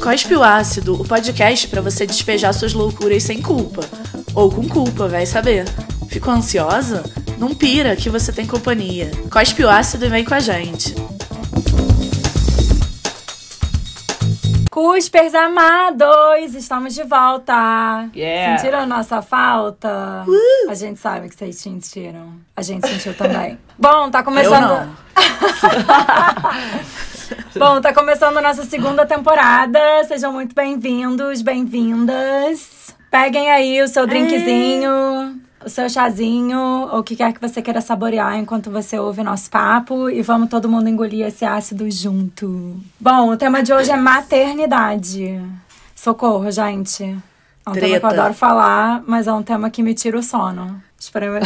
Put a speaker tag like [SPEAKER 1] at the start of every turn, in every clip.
[SPEAKER 1] Cospe o Ácido, o podcast para você despejar suas loucuras sem culpa. Ou com culpa, vai saber. Ficou ansiosa? Não pira, que você tem companhia. Cospe o ácido e vem com a gente.
[SPEAKER 2] Cuspers amados, estamos de volta.
[SPEAKER 3] Yeah.
[SPEAKER 2] Sentiram a nossa falta? Uh. A gente sabe que vocês sentiram. A gente sentiu também. Bom, tá começando. Bom, tá começando a nossa segunda temporada. Sejam muito bem-vindos, bem-vindas. Peguem aí o seu drinkzinho, o seu chazinho, ou o que quer que você queira saborear enquanto você ouve nosso papo. E vamos todo mundo engolir esse ácido junto. Bom, o tema de hoje é maternidade. Socorro, gente. É um
[SPEAKER 1] Treta.
[SPEAKER 2] tema que eu adoro falar, mas é um tema que me tira o sono.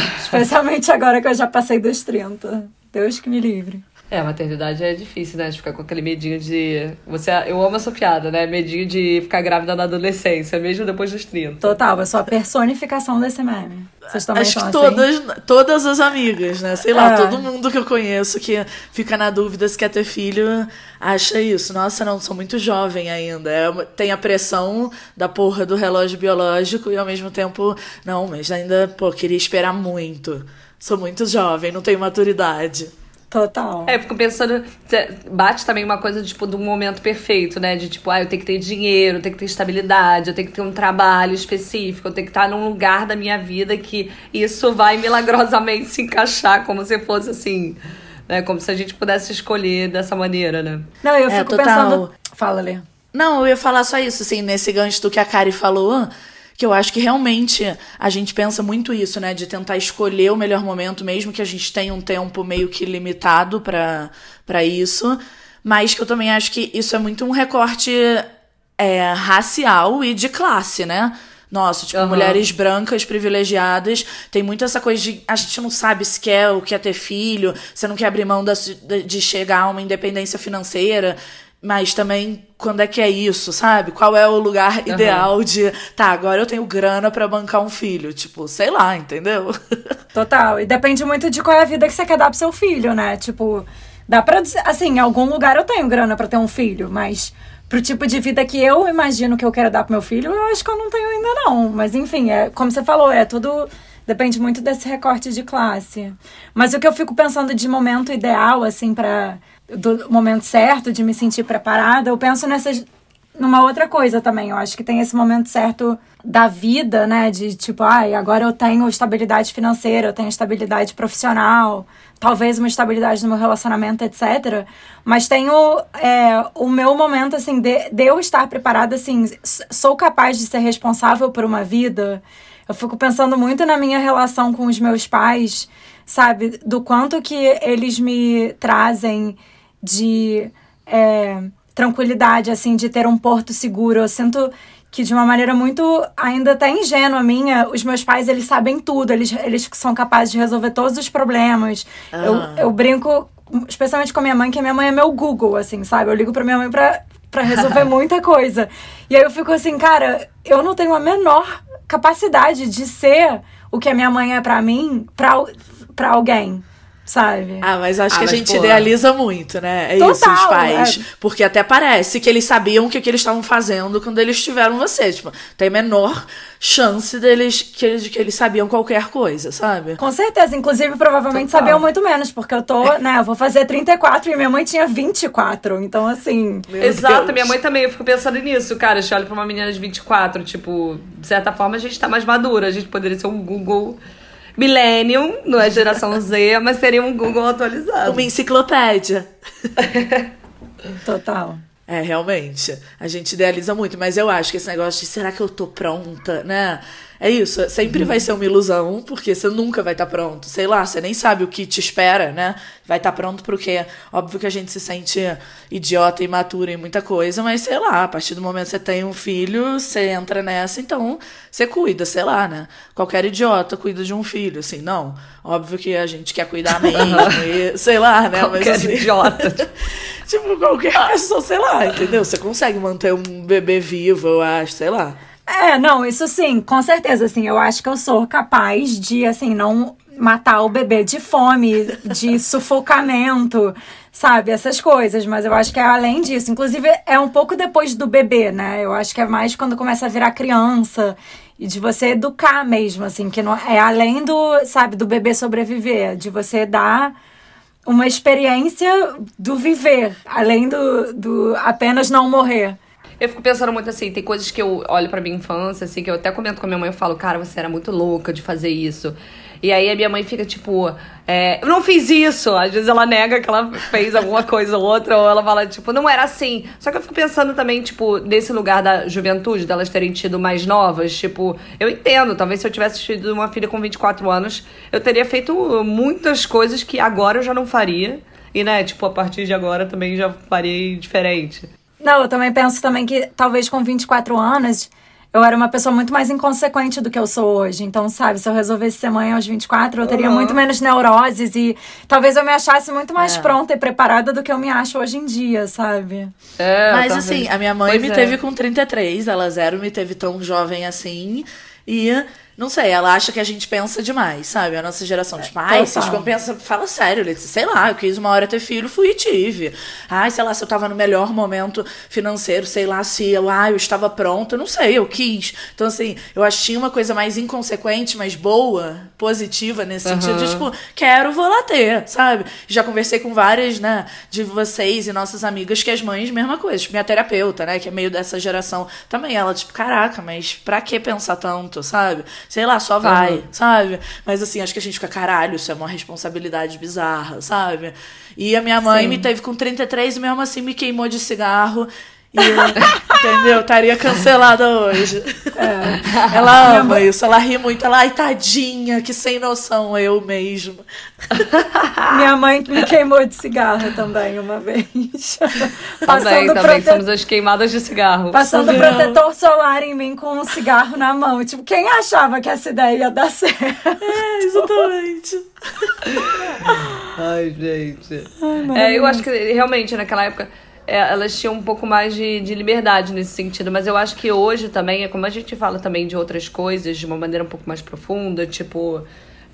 [SPEAKER 2] Especialmente agora que eu já passei dos 30. Deus que me livre.
[SPEAKER 3] É, a maternidade é difícil, né? De ficar com aquele medinho de. Você, eu amo essa piada, né? Medinho de ficar grávida na adolescência, mesmo depois dos 30.
[SPEAKER 2] Total, eu sou a personificação desse meme. Vocês também
[SPEAKER 1] Acho que
[SPEAKER 2] assim?
[SPEAKER 1] todas, todas as amigas, né? Sei lá,
[SPEAKER 2] É.
[SPEAKER 1] todo mundo que eu conheço que fica na dúvida se quer ter filho acha isso. Nossa, não, sou muito jovem ainda. É tem a pressão da porra do relógio biológico e ao mesmo tempo, não, mas ainda, pô, queria esperar muito. Sou muito jovem, não tenho maturidade.
[SPEAKER 2] Total.
[SPEAKER 3] É, eu fico pensando, bate também uma coisa, tipo, do momento perfeito, né? De tipo, ah, eu tenho que ter dinheiro, eu tenho que ter estabilidade, eu tenho que ter um trabalho específico, eu tenho que estar num lugar da minha vida que isso vai milagrosamente se encaixar, como se fosse assim, né? Como se a gente pudesse escolher dessa maneira, né?
[SPEAKER 2] Não, eu
[SPEAKER 1] É,
[SPEAKER 2] fico
[SPEAKER 1] total.
[SPEAKER 2] pensando. Fala, Lê.
[SPEAKER 1] Não, eu ia falar só isso, assim, nesse gancho do que a Kari falou, que eu acho que realmente a gente pensa muito isso, né? De tentar escolher o melhor momento, mesmo que a gente tenha um tempo meio que limitado pra pra isso. Mas que eu também acho que isso é muito um recorte é, racial e de classe, né? Nossa, tipo,
[SPEAKER 3] Aham.
[SPEAKER 1] mulheres brancas privilegiadas, tem muito essa coisa de a gente não sabe se quer ou quer ter filho, você não quer abrir mão da de chegar a uma independência financeira, mas também quando é que é isso, sabe? Qual é o lugar ideal de, tá, agora eu tenho grana pra bancar um filho, tipo, sei lá, entendeu?
[SPEAKER 2] Total. E depende muito de qual é a vida que você quer dar pro seu filho, né? Tipo, dá pra. Assim, em algum lugar eu tenho grana pra ter um filho, mas pro tipo de vida que eu imagino que eu quero dar pro meu filho, eu acho que eu não tenho ainda, não. Mas enfim, é como você falou, é tudo. Depende muito desse recorte de classe. Mas o que eu fico pensando de momento ideal, assim, para do momento certo, de me sentir preparada, eu penso nessas numa outra coisa também. Eu acho que tem esse momento certo da vida, né? De tipo, ai, agora eu tenho estabilidade financeira, eu tenho estabilidade profissional, talvez uma estabilidade no meu relacionamento, etc. Mas tenho é, o meu momento, assim, de, de eu estar preparada, assim, sou capaz de ser responsável por uma vida. Eu fico pensando muito na minha relação com os meus pais, sabe? Do quanto que eles me trazem de é, tranquilidade, assim, de ter um porto seguro. Eu sinto que de uma maneira muito ainda até ingênua minha, os meus pais, eles sabem tudo, eles, eles são capazes de resolver todos os problemas.
[SPEAKER 1] Ah.
[SPEAKER 2] Eu, eu brinco, especialmente com a minha mãe, que a minha mãe é meu Google, assim, sabe? Eu ligo pra minha mãe pra, pra resolver muita coisa. E aí eu fico assim, cara, eu não tenho a menor capacidade de ser o que a minha mãe é pra mim, pra, pra alguém, sabe?
[SPEAKER 1] Ah, mas acho
[SPEAKER 3] Ah,
[SPEAKER 1] que a
[SPEAKER 3] mas,
[SPEAKER 1] gente
[SPEAKER 3] pô.
[SPEAKER 1] idealiza muito, né? É
[SPEAKER 2] Total,
[SPEAKER 1] isso, os pais.
[SPEAKER 2] é.
[SPEAKER 1] Porque até parece que eles sabiam o que, que eles estavam fazendo quando eles tiveram você. Tipo, tem menor chance deles que, eles que eles sabiam qualquer coisa, sabe?
[SPEAKER 2] Com certeza, inclusive provavelmente
[SPEAKER 1] Total.
[SPEAKER 2] sabiam muito menos, porque eu tô, né, eu vou fazer 34 e minha mãe tinha 24, então assim,
[SPEAKER 1] Meu
[SPEAKER 3] Exato,
[SPEAKER 1] Deus.
[SPEAKER 3] minha mãe também, eu fico pensando nisso, cara. A gente olha pra uma menina de 24, tipo, de certa forma a gente tá mais madura. A gente poderia ser um Google Millennium, não é geração Z, mas seria um Google atualizado.
[SPEAKER 1] Uma enciclopédia.
[SPEAKER 2] total.
[SPEAKER 1] É, realmente. A gente idealiza muito, mas eu acho que esse negócio de será que eu tô pronta, né? É isso, sempre vai ser uma ilusão, porque você nunca vai estar pronto. Sei lá, você nem sabe o que te espera, né? Vai estar pronto pro quê? Óbvio que a gente se sente idiota e imatura em muita coisa, mas sei lá, a partir do momento que você tem um filho, você entra nessa, então você cuida, sei lá, né? Qualquer idiota cuida de um filho, assim, não. Óbvio que a gente quer cuidar mesmo, e, sei lá, né?
[SPEAKER 3] Qualquer
[SPEAKER 1] mas assim,
[SPEAKER 3] idiota.
[SPEAKER 1] Tipo, qualquer pessoa, sei lá, entendeu? Você consegue manter um bebê vivo, eu acho, sei lá.
[SPEAKER 2] É, não, isso sim, com certeza, assim, eu acho que eu sou capaz de, assim, não matar o bebê de fome, de sufocamento, sabe? Essas coisas, mas eu acho que é além disso. Inclusive, é um pouco depois do bebê, né? Eu acho que é mais quando começa a virar criança e de você educar mesmo, assim, que não é além do, sabe, do bebê sobreviver, de você dar uma experiência do viver, além do, do apenas não morrer.
[SPEAKER 3] Eu fico pensando muito assim, tem coisas que eu olho pra minha infância, assim, que eu até comento com a minha mãe, eu falo, cara, você era muito louca de fazer isso. E aí a minha mãe fica tipo, é, eu não fiz isso. Às vezes ela nega que ela fez alguma coisa ou outra, ou ela fala, tipo, não era assim. Só que eu fico pensando também, tipo, nesse lugar da juventude, delas terem tido mais novas, tipo, eu entendo, talvez se eu tivesse tido uma filha com 24 anos, eu teria feito muitas coisas que agora eu já não faria. E, né, tipo, a partir de agora também já faria diferente.
[SPEAKER 2] Não, eu também penso também que talvez com 24 anos eu era uma pessoa muito mais inconsequente do que eu sou hoje. Então, sabe, se eu resolvesse ser mãe aos 24, eu teria uhum. muito menos neuroses e talvez eu me achasse muito mais é. pronta e preparada do que eu me acho hoje em dia, sabe?
[SPEAKER 1] É, Mas talvez. assim, a minha mãe pois me é. teve com 33, ela zero me teve tão jovem assim. E não sei, ela acha que a gente pensa demais, sabe? A nossa geração, tipo, ai, vocês pensam, fala sério, Letícia, sei lá, eu quis uma hora ter filho, fui e tive. Ai, sei lá, se eu tava no melhor momento financeiro, sei lá, se eu, ai, eu estava pronto, não sei, eu quis. Então, assim, eu tinha uma coisa mais inconsequente, mas boa, positiva nesse uhum. sentido, de, tipo, quero, vou lá ter, sabe? Já conversei com várias, né, de vocês e nossas amigas que as mães, mesma coisa, tipo, minha terapeuta, né, que é meio dessa geração, também ela, tipo, caraca, mas pra que pensar tanto, sabe? Sei lá, só vai, uhum. sabe? Mas assim, acho que a gente fica, caralho, isso é uma responsabilidade bizarra, sabe? E a minha mãe Sim. me teve com 33 e mesmo assim me queimou de cigarro. E, entendeu? Estaria cancelada hoje. É. Ela ama isso, ela ri muito. Ela, ai, tadinha, que sem noção, eu mesmo.
[SPEAKER 2] Minha mãe me queimou de cigarro também uma vez.
[SPEAKER 3] Passando também, também prote... somos as queimadas de cigarro.
[SPEAKER 2] Passando Não. protetor solar em mim com um cigarro na mão. Tipo, quem achava que essa ideia ia dar certo?
[SPEAKER 1] É, exatamente.
[SPEAKER 3] ai, gente. Ai, é, eu acho que realmente naquela época é, elas tinham um pouco mais de, de liberdade nesse sentido. Mas eu acho que hoje também, é como a gente fala também de outras coisas de uma maneira um pouco mais profunda, tipo.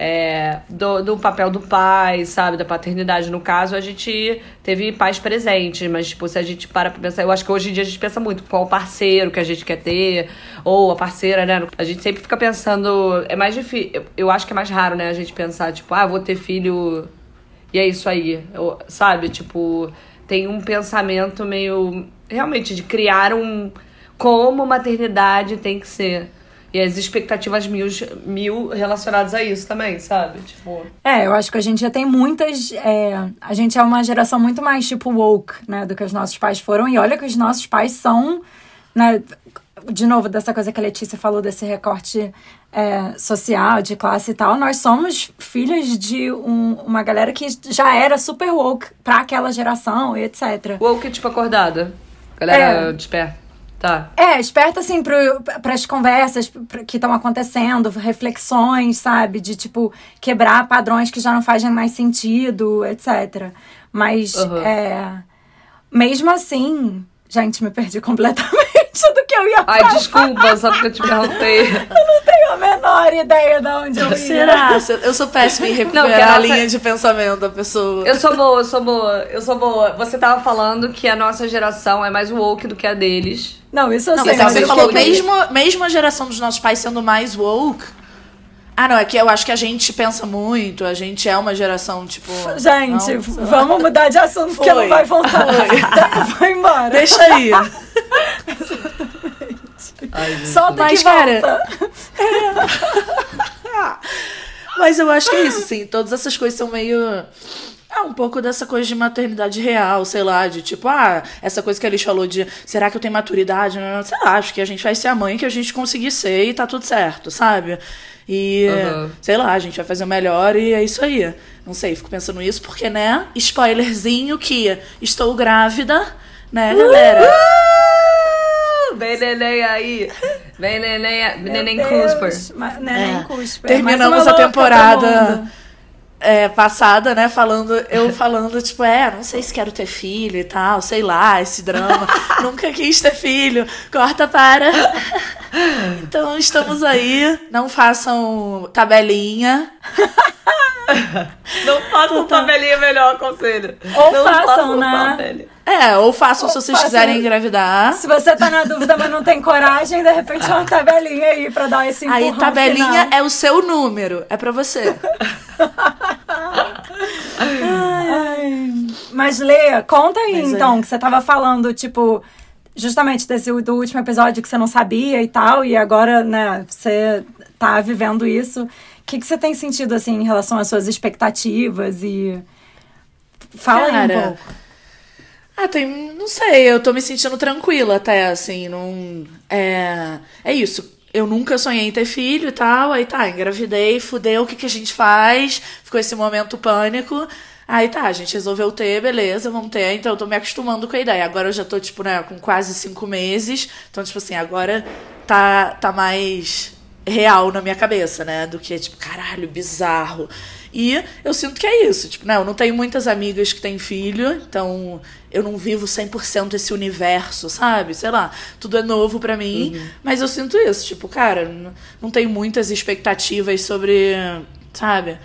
[SPEAKER 3] É, do, do papel do pai, sabe, da paternidade. No caso, a gente teve pais presentes, mas, tipo, se a gente para pra pensar, eu acho que hoje em dia a gente pensa muito qual o parceiro que a gente quer ter, ou a parceira, né? A gente sempre fica pensando, é mais difícil, eu, eu acho que é mais raro, né, a gente pensar, tipo, ah, vou ter filho e é isso aí, eu, sabe? Tipo, tem um pensamento meio realmente de criar um como maternidade tem que ser. E as expectativas mil, mil relacionadas a isso também, sabe? Tipo...
[SPEAKER 2] É, eu acho que a gente já tem muitas. É, a gente é uma geração muito mais, tipo, woke, né? Do que os nossos pais foram. E olha que os nossos pais são. Né, de novo, dessa coisa que a Letícia falou, desse recorte é, social, de classe e tal, nós somos filhos de um, uma galera que já era super woke pra aquela geração e etc.
[SPEAKER 3] Woke, tipo, acordada. Galera é. desperta. Tá.
[SPEAKER 2] É, esperta assim para as conversas que estão acontecendo, reflexões, sabe? De tipo, quebrar padrões que já não fazem mais sentido, etc. Mas, uhum. é, mesmo assim, gente, me perdi completamente do que eu ia falar.
[SPEAKER 3] Ai, desculpa, só porque eu te perguntei.
[SPEAKER 2] eu não tenho a menor ideia de onde eu ia.
[SPEAKER 1] Será? Eu sou péssima em recuperar a linha de pensamento da pessoa.
[SPEAKER 3] Eu sou boa, eu sou boa, eu sou boa. Você tava falando que a nossa geração é mais woke do que a deles.
[SPEAKER 2] Não, isso eu
[SPEAKER 1] não,
[SPEAKER 2] sei.
[SPEAKER 1] Mas você falou, mesmo, mesmo a geração dos nossos pais sendo mais woke, ah, não, é que eu acho que a gente pensa muito, a gente é uma geração, tipo.
[SPEAKER 2] Gente, não, vamos mudar de assunto, porque não vai voltar. Vai embora.
[SPEAKER 1] Deixa aí.
[SPEAKER 2] Ai, Solta Mas, que cara.
[SPEAKER 1] É... Mas eu acho que é isso, assim. Todas essas coisas são meio. É um pouco dessa coisa de maternidade real, sei lá, de tipo, ah, essa coisa que a Alice falou de será que eu tenho maturidade? Sei lá, acho que a gente vai ser a mãe que a gente conseguir ser e tá tudo certo, sabe? E, uhum. sei lá, a gente vai fazer o melhor e é isso aí. Não sei, fico pensando nisso porque, né? Spoilerzinho que estou grávida, né, galera?
[SPEAKER 3] Uh! Vem neném aí. Vem neném, neném Cusper.
[SPEAKER 2] Neném é. Cusper.
[SPEAKER 1] Terminamos a temporada é, passada, né, falando, eu falando, tipo, é, não sei se quero ter filho e tal, sei lá, esse drama. Nunca quis ter filho. Corta para. então estamos aí. Não façam tabelinha.
[SPEAKER 3] Não façam tabelinha melhor, conselho.
[SPEAKER 2] Ou
[SPEAKER 3] não
[SPEAKER 2] façam, né?
[SPEAKER 1] É, ou façam se vocês
[SPEAKER 2] façam.
[SPEAKER 1] quiserem engravidar.
[SPEAKER 2] Se você tá na dúvida, mas não tem coragem, de repente uma tabelinha aí pra dar esse
[SPEAKER 1] Aí, tabelinha
[SPEAKER 2] final.
[SPEAKER 1] é o seu número. É pra você.
[SPEAKER 2] Ai. Mas, Lê, conta aí,
[SPEAKER 1] Mas é.
[SPEAKER 2] então, que você tava falando, tipo, justamente desse do último episódio que você não sabia e tal, e agora, né, você tá vivendo isso. O que, que você tem sentido, assim, em relação às suas expectativas e... Fala aí um
[SPEAKER 1] Cara,
[SPEAKER 2] pouco.
[SPEAKER 1] Ah, tem. Não sei, eu tô me sentindo tranquila até, assim, não. É. É isso. Eu nunca sonhei em ter filho e tal. Aí tá, engravidei, fudeu, o que, que a gente faz? Ficou esse momento pânico. Aí tá, a gente resolveu ter, beleza, vamos ter. Então eu tô me acostumando com a ideia. Agora eu já tô, tipo, né, com quase cinco meses. Então, tipo assim, agora tá, tá mais real na minha cabeça, né? Do que, tipo, caralho, bizarro. E eu sinto que é isso. Tipo, né, eu não tenho muitas amigas que têm filho, então eu não vivo 100% esse universo, sabe? Sei lá, tudo é novo pra mim, mas eu sinto isso. Tipo, cara, não tenho muitas expectativas sobre, sabe?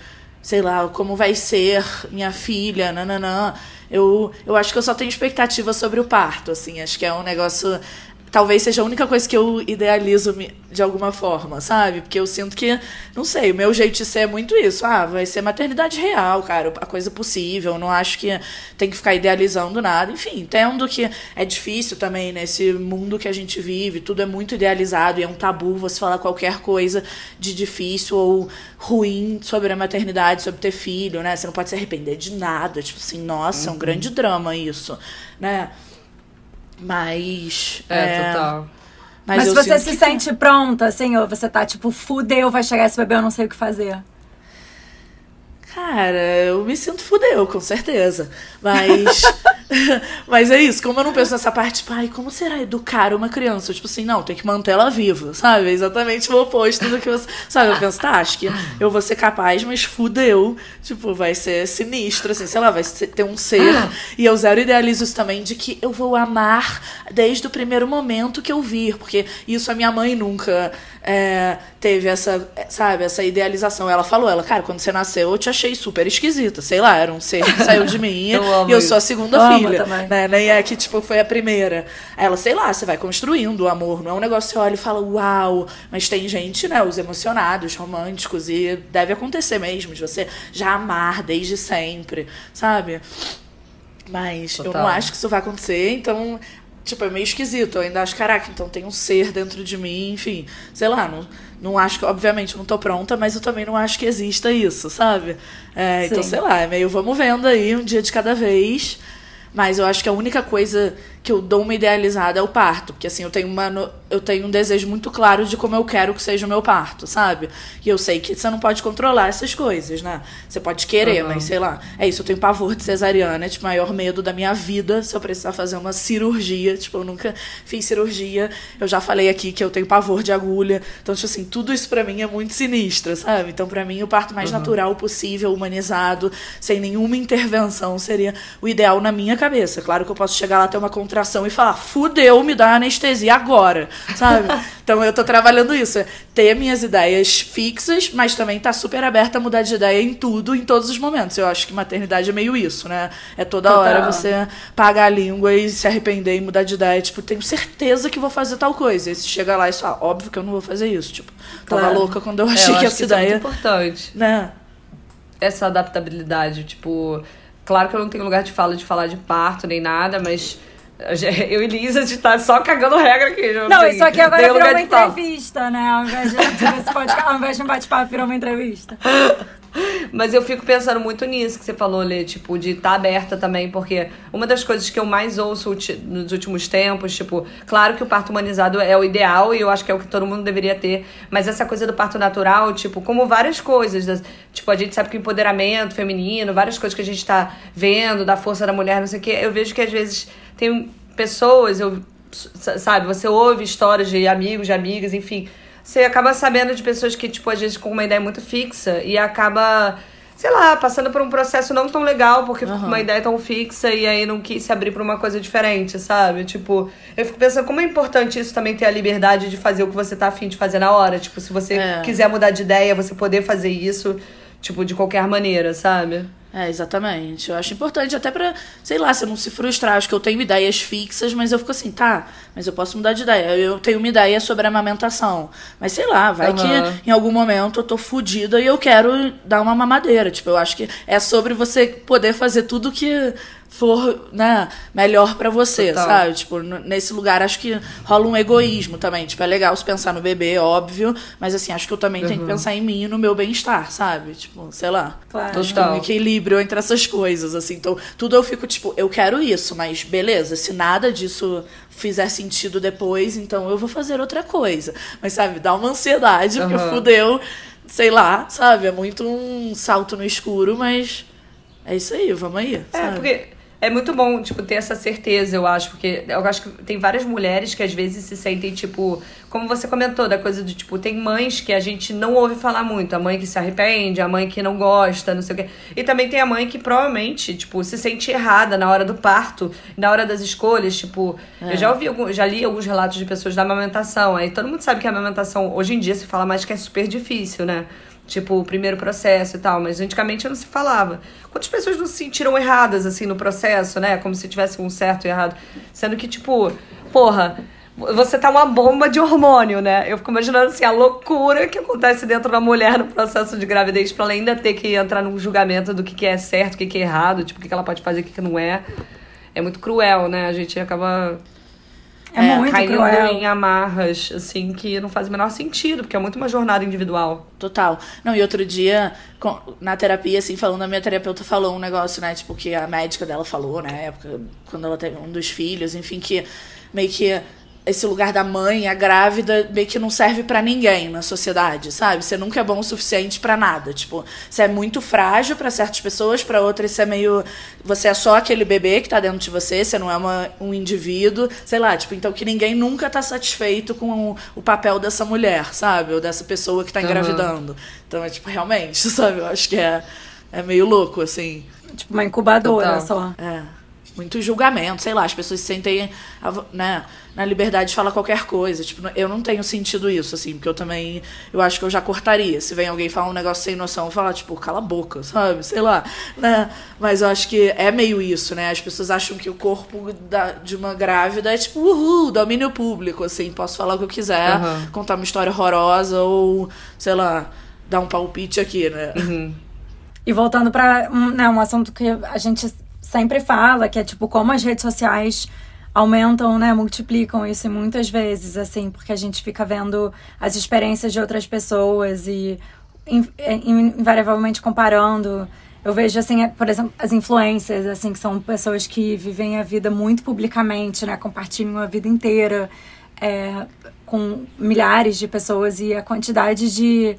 [SPEAKER 1] Sei lá, como vai ser minha filha, nananã. Eu, eu acho que eu só tenho expectativa sobre o parto, assim. Acho que é um negócio talvez seja a única coisa que eu idealizo de alguma forma, sabe? Porque eu sinto que, não sei, o meu jeito de ser é muito isso. Ah, vai ser maternidade real, cara, a coisa possível. Não acho que tem que ficar idealizando nada. Enfim, entendo que é difícil também nesse mundo que a gente vive, tudo é muito idealizado e é um tabu você falar qualquer coisa de difícil ou ruim sobre a maternidade, sobre ter filho, né? Você não pode se arrepender de nada. Tipo assim, nossa, é um grande drama isso, né? Mas.
[SPEAKER 3] É, total.
[SPEAKER 2] Mas, se
[SPEAKER 1] eu
[SPEAKER 2] você se
[SPEAKER 1] que-
[SPEAKER 2] sente pronta, assim, ou você tá tipo, fudeu, vai chegar esse bebê, eu não sei o que fazer.
[SPEAKER 1] Cara, eu me sinto fudeu, com certeza. Mas. mas é isso, como eu não penso nessa parte, tipo, ai, como será educar uma criança? Tipo assim, não, tem que manter ela viva, sabe? É exatamente o oposto do que você. Sabe? Eu penso, tá, acho que eu vou ser capaz, mas fudeu. Tipo, vai ser sinistro, assim, sei lá, vai ter um ser. E eu zero idealizo isso também de que eu vou amar desde o primeiro momento que eu vir, porque isso a minha mãe nunca é, teve essa, sabe, essa idealização. Ela falou, ela, cara, quando você nasceu, eu te achei super esquisita, sei lá, era um ser que saiu de mim
[SPEAKER 3] Eu
[SPEAKER 1] e eu
[SPEAKER 3] isso.
[SPEAKER 1] sou a segunda
[SPEAKER 2] Amo
[SPEAKER 1] filha, né? Nem é que, tipo, foi a primeira. Ela, sei lá, você vai construindo o amor, não é um negócio que você olha e fala, uau, mas tem gente, né, os emocionados, românticos, e deve acontecer mesmo, de você já amar desde sempre, sabe? Mas eu
[SPEAKER 3] Total.
[SPEAKER 1] não acho que isso vai acontecer, então, tipo, é meio esquisito. Eu ainda acho, caraca, então tem um ser dentro de mim, enfim, sei lá, não, não acho que, obviamente, não tô pronta, mas eu também não acho que exista isso, sabe? É, então, sei lá, é meio vamos vendo aí, um dia de cada vez. Mas eu acho que a única coisa que eu dou uma idealizada é o parto. Porque assim, eu tenho, uma, eu tenho um desejo muito claro de como eu quero que seja o meu parto, sabe? E eu sei que você não pode controlar essas coisas, né? Você pode querer,
[SPEAKER 3] Aham.
[SPEAKER 1] mas sei lá. É isso, eu tenho pavor de cesariana. É tipo o maior medo da minha vida se eu precisar fazer uma cirurgia. Tipo, eu nunca fiz cirurgia. Eu já falei aqui que eu tenho pavor de agulha. Então, tipo assim, tudo isso pra mim é muito sinistro, sabe? Então, pra mim, o parto mais natural possível, humanizado, sem nenhuma intervenção, seria o ideal na minha cabeça. Claro que eu posso chegar lá, ter uma e falar, fudeu, me dá anestesia agora, sabe? então eu tô trabalhando isso. é Ter minhas ideias fixas, mas também tá super aberta a mudar de ideia em tudo, em todos os momentos. Eu acho que maternidade é meio isso, né? É toda
[SPEAKER 2] Total.
[SPEAKER 1] hora você pagar a língua e se arrepender e mudar de ideia. Tipo, tenho certeza que vou fazer tal coisa. E se chega lá e fala, óbvio que eu não vou fazer isso. Tipo, tava
[SPEAKER 2] Claro.
[SPEAKER 1] louca quando eu
[SPEAKER 3] É,
[SPEAKER 1] achei
[SPEAKER 3] eu
[SPEAKER 1] que essa
[SPEAKER 3] isso é
[SPEAKER 1] ideia.
[SPEAKER 3] muito importante.
[SPEAKER 1] né?
[SPEAKER 3] essa adaptabilidade, tipo, claro que eu não tenho lugar de fala de falar de parto nem nada, mas eu e Lisa de estar só cagando regra aqui.
[SPEAKER 2] Não,
[SPEAKER 3] tem-
[SPEAKER 2] isso aqui agora virou uma entrevista, né? Ao invés de, esse podcast, ao invés de um bate-papo, virou uma entrevista.
[SPEAKER 3] Mas eu fico pensando muito nisso que você falou, Lê, tipo, de estar aberta também, porque uma das coisas que eu mais ouço nos últimos tempos, tipo, claro que o parto humanizado é o ideal e eu acho que é o que todo mundo deveria ter, mas essa coisa do parto natural, tipo, como várias coisas, tipo, a gente sabe que o empoderamento feminino, várias coisas que a gente tá vendo, da força da mulher, não sei o quê, eu vejo que às vezes tem pessoas, eu, sabe, você ouve histórias de amigos, de amigas, enfim, você acaba sabendo de pessoas que, tipo, às vezes com uma ideia muito fixa e acaba, sei lá, passando por um processo não tão legal porque com uma ideia tão fixa e aí não quis se abrir pra uma coisa diferente, sabe? Tipo, eu fico pensando como é importante isso também ter a liberdade de fazer o que você tá afim de fazer na hora. Tipo, se você
[SPEAKER 1] É.
[SPEAKER 3] quiser mudar de ideia, você poder fazer isso. tipo, de qualquer maneira, sabe?
[SPEAKER 1] É, exatamente. Eu acho importante até pra, sei lá, você não se frustrar. Acho que eu tenho ideias fixas, mas eu fico assim, tá, mas eu posso mudar de ideia. Eu tenho uma ideia sobre a amamentação. Mas sei lá, vai
[SPEAKER 3] Uhum.
[SPEAKER 1] que em algum momento eu tô fodida e eu quero dar uma mamadeira. Tipo, eu acho que é sobre você poder fazer tudo que for, né, melhor pra você,
[SPEAKER 3] Total.
[SPEAKER 1] sabe? Tipo, nesse lugar acho que rola um egoísmo também. Tipo, é legal se pensar no bebê, óbvio, mas assim, acho que eu também tenho que pensar em mim e no meu bem-estar, sabe? Tipo, sei lá.
[SPEAKER 2] Claro.
[SPEAKER 1] Acho que é um equilíbrio entre essas coisas, assim. Então, tudo eu fico, tipo, eu quero isso, mas beleza, se nada disso fizer sentido depois, então eu vou fazer outra coisa. Mas, sabe, dá uma ansiedade, porque
[SPEAKER 3] Aham.
[SPEAKER 1] fudeu, sei lá, sabe? É muito um salto no escuro, mas é isso aí, vamos aí.
[SPEAKER 3] É,
[SPEAKER 1] sabe?
[SPEAKER 3] porque é muito bom, tipo, ter essa certeza, eu acho. Porque eu acho que tem várias mulheres que às vezes se sentem, tipo, como você comentou, da coisa de, tipo, tem mães que a gente não ouve falar muito. A mãe que se arrepende, a mãe que não gosta, não sei o quê. E também tem a mãe que provavelmente, tipo, se sente errada na hora do parto, na hora das escolhas, tipo. Eu já ouvi, algum- já li alguns relatos de pessoas da amamentação. Aí todo mundo sabe que a amamentação, hoje em dia, se fala mais que é super difícil, né? Tipo, o primeiro processo e tal, mas antigamente não se falava. Quantas pessoas não se sentiram erradas, assim, no processo, né? Como se tivesse um certo e errado. Sendo que, tipo, porra, você tá uma bomba de hormônio, né? Eu fico imaginando, assim, a loucura que acontece dentro da mulher no processo de gravidez, pra ela ainda ter que entrar num julgamento do que, que é certo, o que, que é errado, tipo, o que, que ela pode fazer, o que, que não é. É muito cruel, né? A gente acaba
[SPEAKER 2] É, muito
[SPEAKER 3] caindo
[SPEAKER 2] cruel.
[SPEAKER 3] em amarras, assim, que não faz o menor sentido, porque é muito uma jornada individual.
[SPEAKER 1] Total. Não, e outro dia, na terapia, assim, falando, a minha terapeuta falou um negócio, né? Tipo, que a médica dela falou na época, quando ela teve um dos filhos, enfim, que meio que esse lugar da mãe, a grávida, meio que não serve pra ninguém na sociedade, sabe? Você nunca é bom o suficiente pra nada. Tipo, você é muito frágil pra certas pessoas, pra outras você é meio. Você é só aquele bebê que tá dentro de você, você não é uma, um indivíduo, sei lá, tipo, então que ninguém nunca tá satisfeito com o, o papel dessa mulher, sabe? Ou dessa pessoa que tá engravidando. Então é tipo, realmente, sabe? Eu acho que é, é meio louco, assim.
[SPEAKER 2] Tipo, uma incubadora
[SPEAKER 3] Total.
[SPEAKER 2] só.
[SPEAKER 1] É. Muito julgamento, sei lá, as pessoas se sentem né, na liberdade de falar qualquer coisa. Tipo, eu não tenho sentido isso, assim, porque eu também. Eu acho que eu já cortaria. Se vem alguém falar um negócio sem noção, eu falar, tipo, cala a boca, sabe? Sei lá. Né? Mas eu acho que é meio isso, né? As pessoas acham que o corpo da, de uma grávida é tipo, uhul, domínio público, assim, posso falar o que eu quiser,
[SPEAKER 3] Aham.
[SPEAKER 1] contar uma história horrorosa ou, sei lá, dar um palpite aqui, né?
[SPEAKER 2] E voltando pra um, né, um assunto que a gente sempre fala, que é tipo como as redes sociais aumentam, né, multiplicam isso muitas vezes, assim, porque a gente fica vendo as experiências de outras pessoas e é, in- invariavelmente comparando. Eu vejo, assim, é, por exemplo, as influencers, assim, que são pessoas que vivem a vida muito publicamente, né, compartilham a vida inteira é, com milhares de pessoas e a quantidade de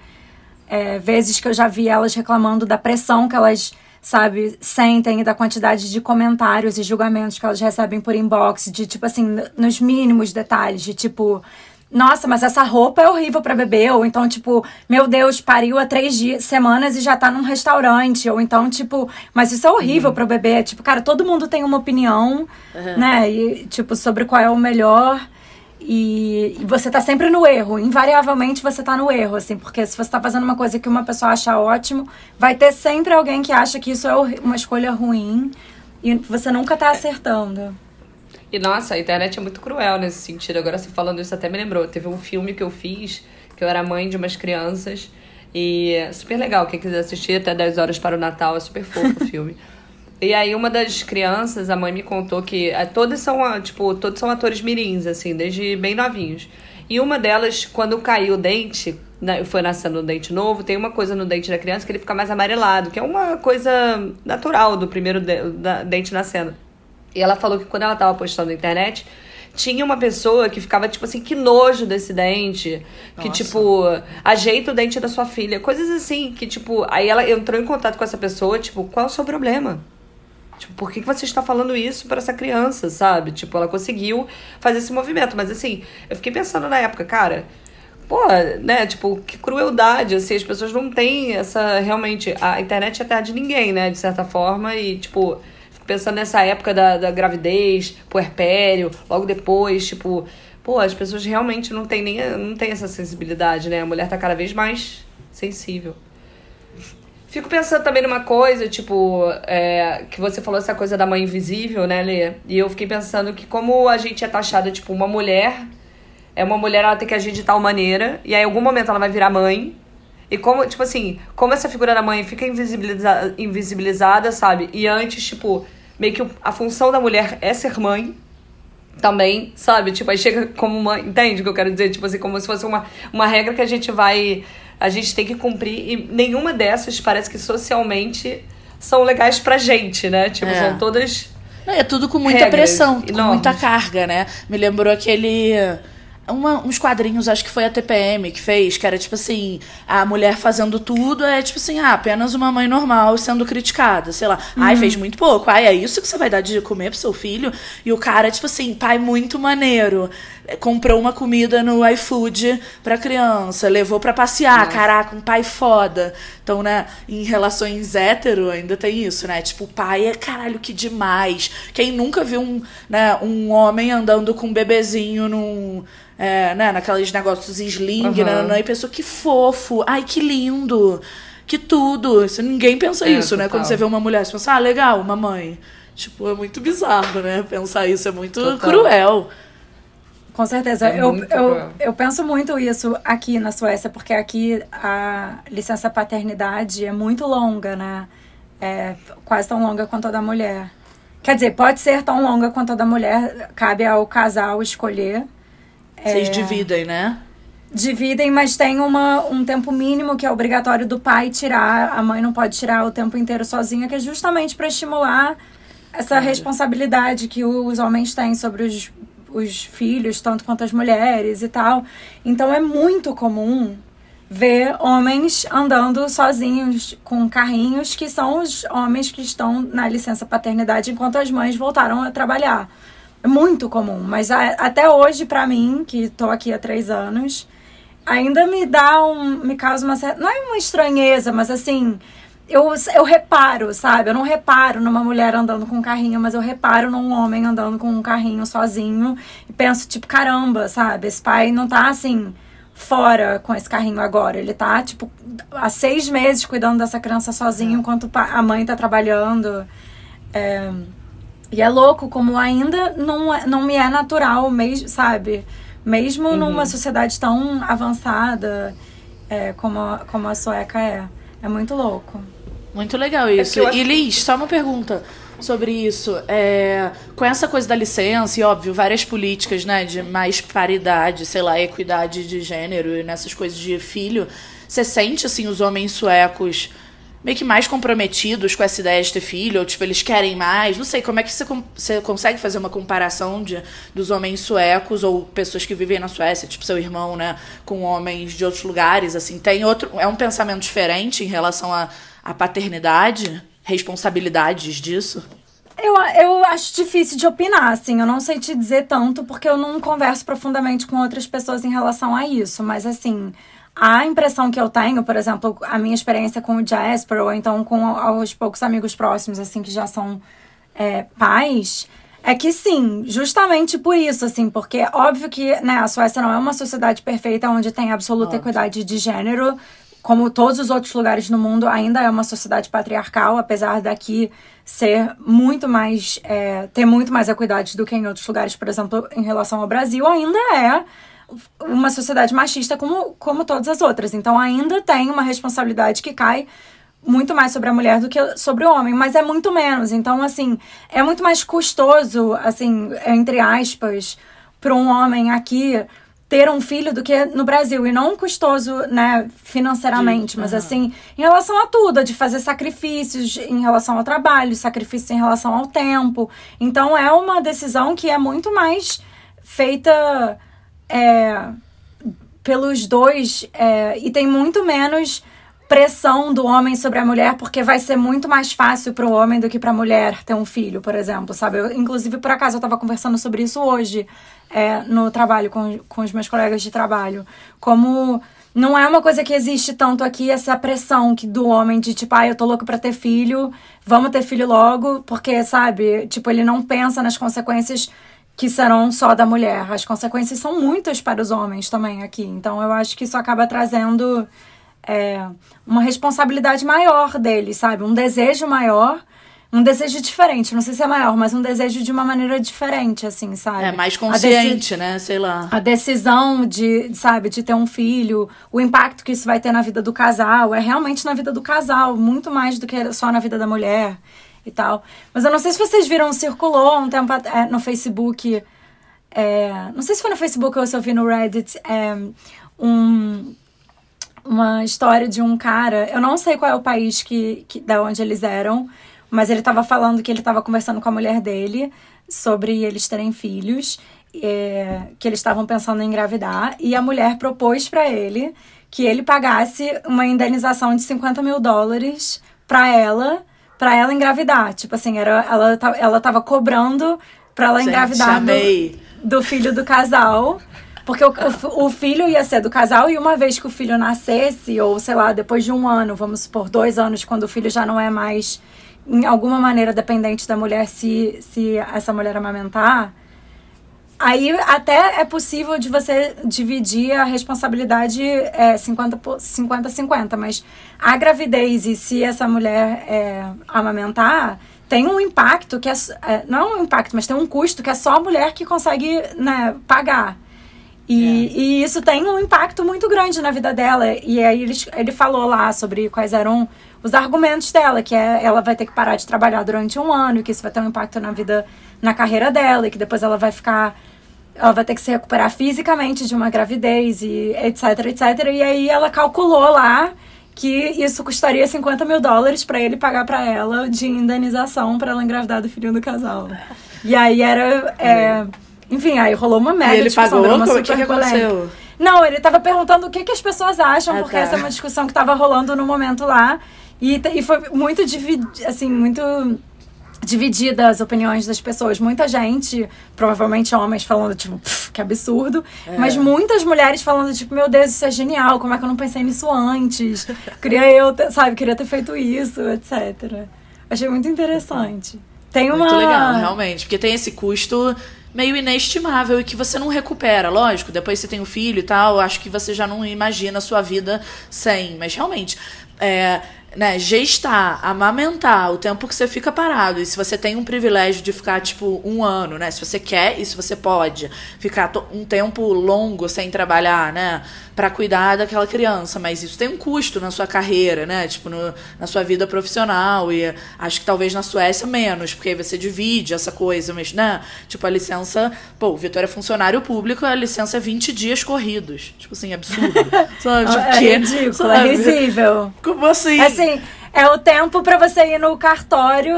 [SPEAKER 2] é, vezes que eu já vi elas reclamando da pressão que elas, sabe, sentem da quantidade de comentários e julgamentos que elas recebem por inbox, de tipo assim, nos mínimos detalhes, de tipo. Nossa, mas essa roupa é horrível pra bebê. Ou então, tipo, meu Deus, pariu há três dias, semanas e já tá num restaurante. Ou então, tipo, mas isso é horrível pro bebê. Tipo, cara, todo mundo tem uma opinião, né? E, tipo, sobre qual é o melhor. E, e você tá sempre no erro. Invariavelmente você tá no erro, assim, porque se você tá fazendo uma coisa que uma pessoa acha ótimo, vai ter sempre alguém que acha que isso é uma escolha ruim e você nunca tá acertando.
[SPEAKER 3] E nossa, a internet é muito cruel nesse sentido. Agora, você falando isso até me lembrou. Teve um filme que eu fiz, que eu era mãe de umas crianças. E é super legal. Quem quiser assistir até 10 horas para o Natal, é super fofo o filme. E aí, uma das crianças, a mãe me contou que eh, todas são, ah, tipo, todos são atores mirins, assim, desde bem novinhos. E uma delas, quando caiu o dente, né, foi nascendo um dente novo, tem uma coisa no dente da criança que ele fica mais amarelado, que é uma coisa natural do primeiro de- da- dente nascendo. E ela falou que quando ela tava postando na internet, tinha uma pessoa que ficava, tipo assim, que nojo desse dente. Que,
[SPEAKER 1] Nossa.
[SPEAKER 3] tipo, ajeita o dente da sua filha. Coisas assim, que, tipo, aí ela entrou em contato com essa pessoa, tipo, qual é o seu problema? Tipo, por que, que você está falando isso para essa criança, sabe? Tipo, ela conseguiu fazer esse movimento. Mas assim, eu fiquei pensando na época, cara, pô, né? Tipo, que crueldade, assim, as pessoas não têm essa. Realmente, a internet é terra de ninguém, né? De certa forma, e, tipo, fico pensando nessa época da, da gravidez, puerpério, logo depois, tipo, pô, as pessoas realmente não têm nem não têm essa sensibilidade, né? A mulher tá cada vez mais sensível. Fico pensando também numa coisa, tipo, é, que você falou essa coisa da mãe invisível, né, Lê? E eu fiquei pensando que como a gente é taxada, tipo, uma mulher, é uma mulher, ela tem que agir de tal maneira, e aí em algum momento ela vai virar mãe, e como, tipo assim, como essa figura da mãe fica invisibiliza invisibilizada, sabe? E antes, tipo, meio que a função da mulher é ser mãe, também, sabe? Tipo, aí chega como uma. Entende o que eu quero dizer? Tipo assim, como se fosse uma, uma regra que a gente vai. A gente tem que cumprir. E nenhuma dessas parece que socialmente são legais pra gente, né? Tipo, é. são todas.
[SPEAKER 1] Não, é tudo com muita pressão, enormes. com muita carga, né? Me lembrou aquele uma, uns quadrinhos, acho que foi a TPM que fez, que era tipo assim, a mulher fazendo tudo é tipo assim, ah, apenas uma mãe normal sendo criticada, sei lá. Uhum. Ai, fez muito pouco. Ai, é isso que você vai dar de comer pro seu filho? E o cara, tipo assim, pai muito maneiro. Comprou uma comida no iFood pra criança, levou pra passear, Nossa. caraca, um pai foda. Então, né, em relações hétero ainda tem isso, né? Tipo, o pai é caralho, que demais. Quem nunca viu um, né, um homem andando com um bebezinho num é, né, naqueles negócios sling, uhum. né, né, e pensou que fofo, ai que lindo, que tudo. Isso, ninguém pensa é, isso, total. né? Quando você vê uma mulher, você pensa, ah, legal, uma mãe. Tipo, é muito bizarro, né? Pensar isso é muito total. cruel.
[SPEAKER 2] Com certeza. É eu, eu, eu penso muito isso aqui na Suécia, porque aqui a licença paternidade é muito longa, né? É quase tão longa quanto a da mulher. Quer dizer, pode ser tão longa quanto a da mulher, cabe ao casal escolher.
[SPEAKER 1] Vocês é... dividem, né?
[SPEAKER 2] Dividem, mas tem uma, um tempo mínimo que é obrigatório do pai tirar. A mãe não pode tirar o tempo inteiro sozinha, que é justamente para estimular essa responsabilidade que os homens têm sobre os, os filhos, tanto quanto as mulheres e tal. Então é muito comum ver homens andando sozinhos com carrinhos que são os homens que estão na licença paternidade enquanto as mães voltaram a trabalhar. É muito comum, mas a, até hoje, para mim, que tô aqui há três anos, ainda me dá um. me causa uma certa. Não é uma estranheza, mas assim. Eu, eu reparo, sabe? Eu não reparo numa mulher andando com um carrinho, mas eu reparo num homem andando com um carrinho sozinho e penso, tipo, caramba, sabe? Esse pai não tá assim fora com esse carrinho agora. Ele tá, tipo, há seis meses cuidando dessa criança sozinho enquanto a mãe tá trabalhando. É, e é louco como ainda não, é, não me é natural, mesmo, sabe? Mesmo uhum. numa sociedade tão avançada é, como, a, como a sueca é. É muito louco.
[SPEAKER 1] Muito legal isso. É e Liz, só uma pergunta sobre isso. É, com essa coisa da licença, e óbvio, várias políticas, né, de mais paridade, sei lá, equidade de gênero e nessas coisas de filho, você sente, assim, os homens suecos meio que mais comprometidos com essa ideia de ter filho, ou tipo, eles querem mais. Não sei, como é que você, você consegue fazer uma comparação de, dos homens suecos ou pessoas que vivem na Suécia, tipo seu irmão, né, com homens de outros lugares, assim, tem outro. É um pensamento diferente em relação à, à paternidade, responsabilidades disso?
[SPEAKER 2] Eu, eu acho difícil de opinar, assim. Eu não sei te dizer tanto, porque eu não converso profundamente com outras pessoas em relação a isso. Mas, assim, a impressão que eu tenho, por exemplo, a minha experiência com o Jasper, ou então com os poucos amigos próximos, assim, que já são é, pais, é que sim, justamente por isso, assim, porque óbvio que né, a Suécia não é uma sociedade perfeita onde tem absoluta óbvio. equidade de gênero, como todos os outros lugares no mundo, ainda é uma sociedade patriarcal, apesar daqui ser muito mais, é, ter muito mais equidade do que em outros lugares, por exemplo, em relação ao Brasil, ainda é uma sociedade machista como, como todas as outras. Então ainda tem uma responsabilidade que cai muito mais sobre a mulher do que sobre o homem, mas é muito menos. Então, assim, é muito mais custoso, assim, entre aspas, para um homem aqui ter um filho do que no Brasil. E não custoso, né, financeiramente, de, mas uhum. assim, em relação a tudo, de fazer sacrifícios em relação ao trabalho, sacrifícios em relação ao tempo. Então, é uma decisão que é muito mais feita é, pelos dois é, e tem muito menos pressão do homem sobre a mulher, porque vai ser muito mais fácil para o homem do que para a mulher ter um filho, por exemplo, sabe? Eu, inclusive, por acaso, eu estava conversando sobre isso hoje é, no trabalho, com, com os meus colegas de trabalho. Como não é uma coisa que existe tanto aqui, essa pressão que, do homem de tipo, ah, eu tô louco pra ter filho, vamos ter filho logo, porque, sabe, tipo, ele não pensa nas consequências que serão só da mulher. As consequências são muitas para os homens também aqui. Então eu acho que isso acaba trazendo é, uma responsabilidade maior dele, sabe? Um desejo maior um desejo diferente. Não sei se é maior, mas um desejo de uma maneira diferente, assim, sabe?
[SPEAKER 1] É, mais consciente, né? Sei lá.
[SPEAKER 2] A decisão de, sabe, de ter um filho, o impacto que isso vai ter na vida do casal, é realmente na vida do casal, muito mais do que só na vida da mulher e tal. Mas eu não sei se vocês viram, circulou um tempo é, no Facebook. É, não sei se foi no Facebook ou se eu vi no Reddit. É, um, uma história de um cara. Eu não sei qual é o país que, que da onde eles eram mas ele estava falando que ele estava conversando com a mulher dele sobre eles terem filhos, é, que eles estavam pensando em engravidar, e a mulher propôs para ele que ele pagasse uma indenização de 50 mil dólares para ela, para ela engravidar. Tipo assim, era, ela, ela tava cobrando para ela Gente, engravidar do, do, filho do casal. Porque o, o, o, filho ia ser do casal e uma vez que o filho nascesse, ou sei lá, depois de um ano, vamos supor, dois anos, quando o filho já não é mais em alguma maneira dependente da mulher se, se essa mulher amamentar, aí até é possível de você dividir a responsabilidade é, 50-50, mas a gravidez e se essa mulher é, amamentar tem um impacto que é, é, não é um impacto, mas tem um custo que é só a mulher que consegue né, pagar. E, é. e, isso tem um impacto muito grande na vida dela. E aí ele, ele falou lá sobre quais eram os argumentos dela, que é ela vai ter que parar de trabalhar durante um ano, que isso vai ter um impacto na vida, na carreira dela, e que depois ela vai ficar. Ela vai ter que se recuperar fisicamente de uma gravidez e etc, etc. E aí ela calculou lá que isso custaria 50 mil dólares para ele pagar para ela de indenização para ela engravidar do filho do casal. E aí era. É, enfim, aí rolou uma mega
[SPEAKER 1] e ele pagou? Uma Como que, que aconteceu?
[SPEAKER 2] Não, ele tava perguntando o que, que as pessoas acham, ah, porque tá. essa é uma discussão que tava rolando no momento lá. E, e foi muito assim, muito dividida as opiniões das pessoas. Muita gente, provavelmente homens, falando, tipo, que absurdo. É. Mas muitas mulheres falando, tipo, meu Deus, isso é genial, como é que eu não pensei nisso antes? Queria eu, ter, sabe, queria ter feito isso, etc. Achei muito interessante. Tem uma.
[SPEAKER 1] Muito legal, realmente. Porque tem esse custo meio inestimável e que você não recupera, lógico. Depois você tem o um filho e tal, acho que você já não imagina a sua vida sem. Mas realmente, é, né, gestar, amamentar, o tempo que você fica parado. E se você tem um privilégio de ficar, tipo, um ano, né? Se você quer e se você pode ficar um tempo longo sem trabalhar, né? para cuidar daquela criança, mas isso tem um custo na sua carreira, né? Tipo, no, na sua vida profissional. E acho que talvez na Suécia menos, porque aí você divide essa coisa, mas, né? Tipo, a licença. Pô, o Vitor é funcionário público, a licença é 20 dias corridos. Tipo assim, absurdo.
[SPEAKER 2] sabe? Tipo, é ridículo, é sabe? é risível.
[SPEAKER 1] Como assim?
[SPEAKER 2] Assim. É o tempo para você ir no cartório,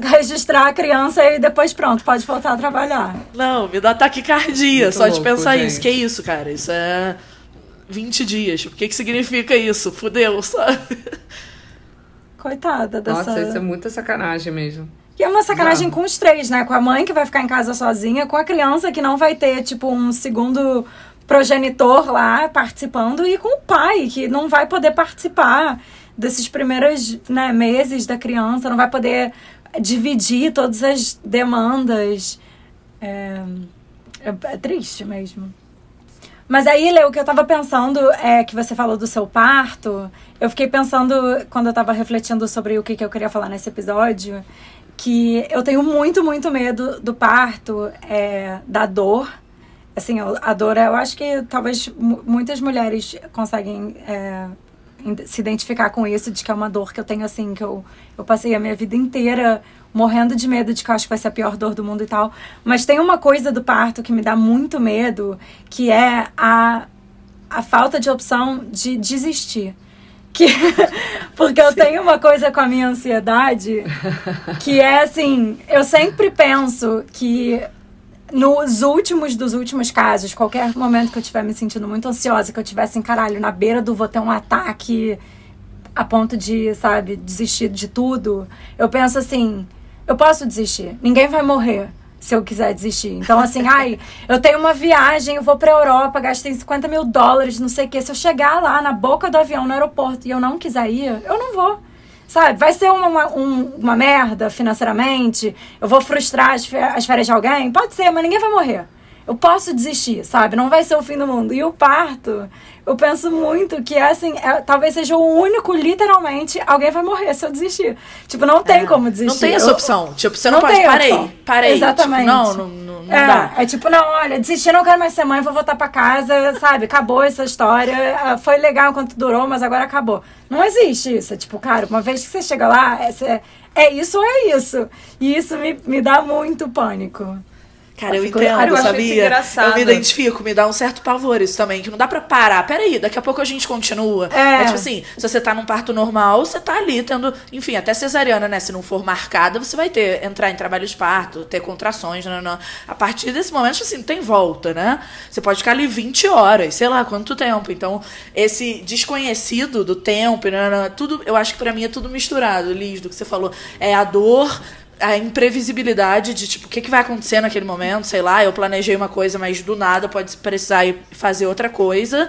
[SPEAKER 2] registrar a criança e depois pronto, pode voltar a trabalhar.
[SPEAKER 1] Não, me dá taquicardia Muito só louco, de pensar gente. isso. Que isso, cara? Isso é 20 dias. O que, que significa isso? Fudeu, sabe?
[SPEAKER 2] Coitada dessa.
[SPEAKER 3] Nossa, isso é muita sacanagem mesmo.
[SPEAKER 2] E é uma sacanagem com os três, né? Com a mãe que vai ficar em casa sozinha, com a criança que não vai ter, tipo, um segundo progenitor lá participando, e com o pai que não vai poder participar desses primeiros né, meses da criança, não vai poder dividir todas as demandas. É, é, é triste mesmo. Mas aí, Leo, o que eu tava pensando é que você falou do seu parto. Eu fiquei pensando, quando eu tava refletindo sobre o que, que eu queria falar nesse episódio, que eu tenho muito, muito medo do parto, é, da dor. Assim, a dor, eu acho que talvez muitas mulheres conseguem é, se identificar com isso, de que é uma dor que eu tenho, assim, que eu, eu passei a minha vida inteira morrendo de medo de que eu acho que vai ser a pior dor do mundo e tal. Mas tem uma coisa do parto que me dá muito medo, que é a, a falta de opção de desistir. Que, porque eu tenho uma coisa com a minha ansiedade que é assim, eu sempre penso que nos últimos dos últimos casos, qualquer momento que eu estiver me sentindo muito ansiosa, que eu tivesse assim, caralho, na beira do vou ter um ataque a ponto de, sabe, desistir de tudo, eu penso assim, eu posso desistir. Ninguém vai morrer se eu quiser desistir. Então, assim, ai, eu tenho uma viagem, eu vou pra Europa, gastei 50 mil dólares, não sei o quê. Se eu chegar lá na boca do avião, no aeroporto, e eu não quiser ir, eu não vou. Sabe? Vai ser uma, uma, um, uma merda financeiramente, eu vou frustrar as, as férias de alguém? Pode ser, mas ninguém vai morrer. Eu posso desistir, sabe? Não vai ser o fim do mundo. E o parto, eu penso muito que, assim, é, talvez seja o único, literalmente, alguém vai morrer se eu desistir. Tipo, não tem é, como desistir.
[SPEAKER 1] Não tem essa opção. Eu, tipo, você não, não pode, parei, opção. parei.
[SPEAKER 2] Exatamente.
[SPEAKER 1] Tipo, não, não, não, não
[SPEAKER 2] é,
[SPEAKER 1] dá.
[SPEAKER 2] É tipo, não, olha, desisti, não quero mais ser mãe, vou voltar pra casa, sabe? Acabou essa história. Ah, foi legal enquanto durou, mas agora acabou. Não existe isso. É tipo, cara, uma vez que você chega lá, é, é isso ou é isso. E isso me, me dá muito pânico.
[SPEAKER 1] Cara, eu entendo, eu sabia? Eu me identifico, me dá um certo pavor isso também, que não dá pra parar. Peraí, daqui a pouco a gente continua. É. é tipo assim, se você tá num parto normal, você tá ali tendo, enfim, até cesariana, né? Se não for marcada, você vai ter, entrar em trabalho de parto, ter contrações, não, não. A partir desse momento, assim, não tem volta, né? Você pode ficar ali 20 horas, sei lá quanto tempo. Então, esse desconhecido do tempo, não, não, tudo, eu acho que para mim é tudo misturado, Liz, do que você falou. É a dor a imprevisibilidade de, tipo, o que, que vai acontecer naquele momento, sei lá, eu planejei uma coisa, mas do nada pode precisar ir fazer outra coisa.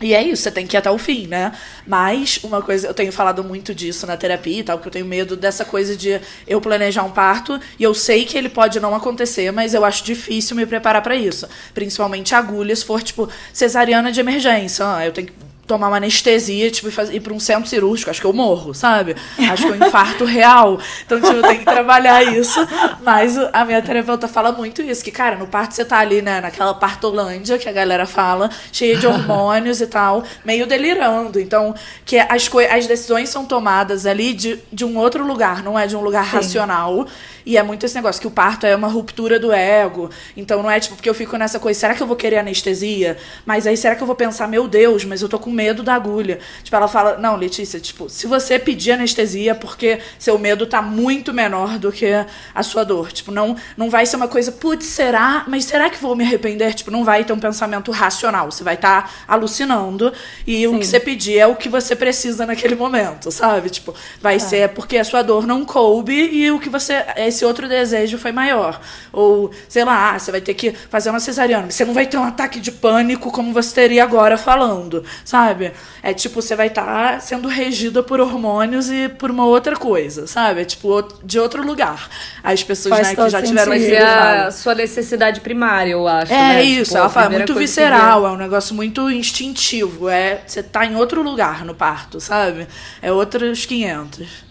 [SPEAKER 1] E é isso, você tem que ir até o fim, né? Mas uma coisa, eu tenho falado muito disso na terapia e tal, porque eu tenho medo dessa coisa de eu planejar um parto e eu sei que ele pode não acontecer, mas eu acho difícil me preparar para isso. Principalmente agulhas, se for tipo cesariana de emergência. Ah, eu tenho que tomar uma anestesia, tipo, ir para um centro cirúrgico, acho que eu morro, sabe? Acho que eu infarto real. Então, tipo, eu tenho que trabalhar isso. Mas a minha terapeuta fala muito isso, que, cara, no parto você tá ali, né, naquela partolândia que a galera fala, cheia de hormônios e tal, meio delirando. Então, que as, as decisões são tomadas ali de, de um outro lugar, não é de um lugar Sim. racional. E é muito esse negócio, que o parto é uma ruptura do ego. Então não é tipo, porque eu fico nessa coisa, será que eu vou querer anestesia? Mas aí será que eu vou pensar, meu Deus, mas eu tô com medo da agulha? Tipo, ela fala, não, Letícia, tipo, se você pedir anestesia porque seu medo tá muito menor do que a sua dor. Tipo, não, não vai ser uma coisa, putz, será? Mas será que vou me arrepender? Tipo, não vai ter um pensamento racional. Você vai estar tá alucinando e Sim. o que você pedir é o que você precisa naquele momento, sabe? Tipo, vai é. ser porque a sua dor não coube e o que você esse outro desejo foi maior. Ou, sei lá, ah, você vai ter que fazer uma cesariana. Você não vai ter um ataque de pânico como você teria agora falando, sabe? É tipo, você vai estar tá sendo regida por hormônios e por uma outra coisa, sabe? É tipo, de outro lugar. As pessoas né, que já tiveram
[SPEAKER 3] esse a sua necessidade primária, eu acho.
[SPEAKER 1] É
[SPEAKER 3] né?
[SPEAKER 1] isso, tipo, ela fala, é muito visceral, é um negócio muito instintivo. É, você tá em outro lugar no parto, sabe? É outros 500.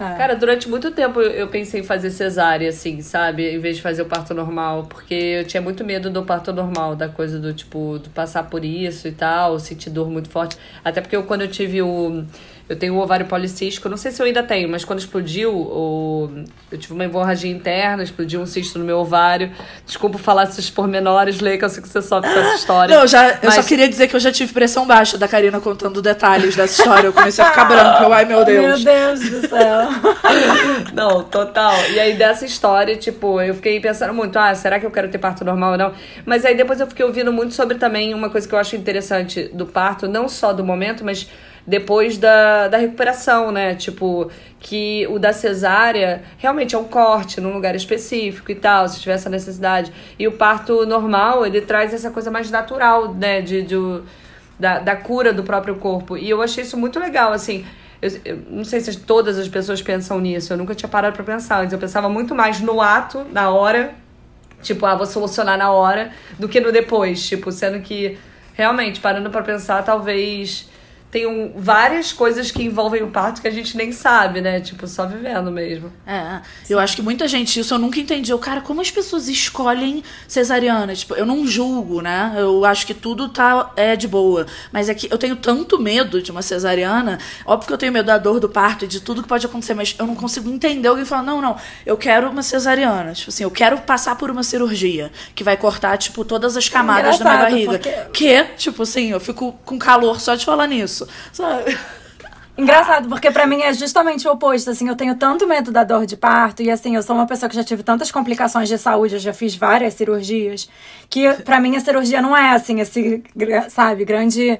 [SPEAKER 3] É. Cara, durante muito tempo eu pensei em fazer cesárea, assim, sabe? Em vez de fazer o parto normal. Porque eu tinha muito medo do parto normal, da coisa do, tipo, de passar por isso e tal, sentir dor muito forte. Até porque eu, quando eu tive o eu tenho o ovário policístico, não sei se eu ainda tenho, mas quando explodiu, o... eu tive uma hemorragia interna, explodiu um cisto no meu ovário. Desculpa falar esses pormenores, Lê, que eu sei que você sofre com essa história.
[SPEAKER 1] Não, já, mas... eu só queria dizer que eu já tive pressão baixa da Karina contando detalhes dessa história. Eu comecei a ficar branca. Eu, ai, meu Deus.
[SPEAKER 2] Meu Deus do céu.
[SPEAKER 3] não, total. E aí, dessa história, tipo, eu fiquei pensando muito, ah, será que eu quero ter parto normal ou não? Mas aí depois eu fiquei ouvindo muito sobre também uma coisa que eu acho interessante do parto, não só do momento, mas depois da, da recuperação, né? Tipo, que o da cesárea realmente é um corte num lugar específico e tal, se tiver essa necessidade. E o parto normal, ele traz essa coisa mais natural, né? De, de, da, da cura do próprio corpo. E eu achei isso muito legal, assim. Eu, eu, não sei se todas as pessoas pensam nisso, eu nunca tinha parado para pensar, mas eu pensava muito mais no ato, na hora, tipo, ah, vou solucionar na hora, do que no depois, tipo, sendo que realmente, parando para pensar, talvez tem um, várias coisas que envolvem o parto que a gente nem sabe, né? Tipo, só vivendo mesmo.
[SPEAKER 1] É. Eu acho que muita gente, isso eu nunca entendi. Eu, cara, como as pessoas escolhem cesariana? Tipo, eu não julgo, né? Eu acho que tudo tá é de boa. Mas é que eu tenho tanto medo de uma cesariana. Óbvio que eu tenho medo da dor do parto e de tudo que pode acontecer, mas eu não consigo entender alguém falar, não, não, eu quero uma cesariana. Tipo assim, eu quero passar por uma cirurgia que vai cortar, tipo, todas as camadas da minha barriga. Porque... Que, tipo assim, eu fico com calor só de falar nisso isso, sabe?
[SPEAKER 2] Engraçado, porque para mim é justamente o oposto, assim, eu tenho tanto medo da dor de parto e assim, eu sou uma pessoa que já tive tantas complicações de saúde, eu já fiz várias cirurgias, que para mim a cirurgia não é assim, esse, sabe, grande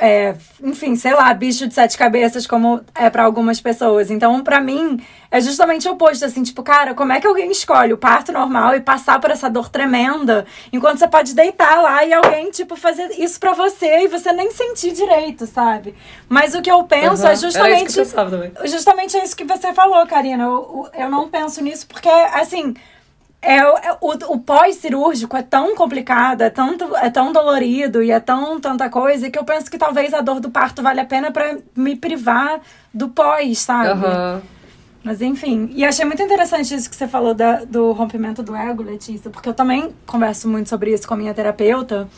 [SPEAKER 2] é, enfim, sei lá, bicho de sete cabeças, como é para algumas pessoas. Então, para mim, é justamente o oposto, assim, tipo, cara, como é que alguém escolhe o parto normal e passar por essa dor tremenda, enquanto você pode deitar lá e alguém, tipo, fazer isso para você e você nem sentir direito, sabe? Mas o que eu penso uhum. é justamente.
[SPEAKER 3] Justamente
[SPEAKER 2] é isso que você falou, Karina. Eu, eu não penso nisso porque, assim é, é, o, o pós-cirúrgico é tão complicado, é, tanto, é tão dolorido e é tão tanta coisa que eu penso que talvez a dor do parto vale a pena para me privar do pós, sabe?
[SPEAKER 3] Aham.
[SPEAKER 2] Mas enfim, e achei muito interessante isso que você falou da, do rompimento do ego, Letícia, porque eu também converso muito sobre isso com a minha terapeuta.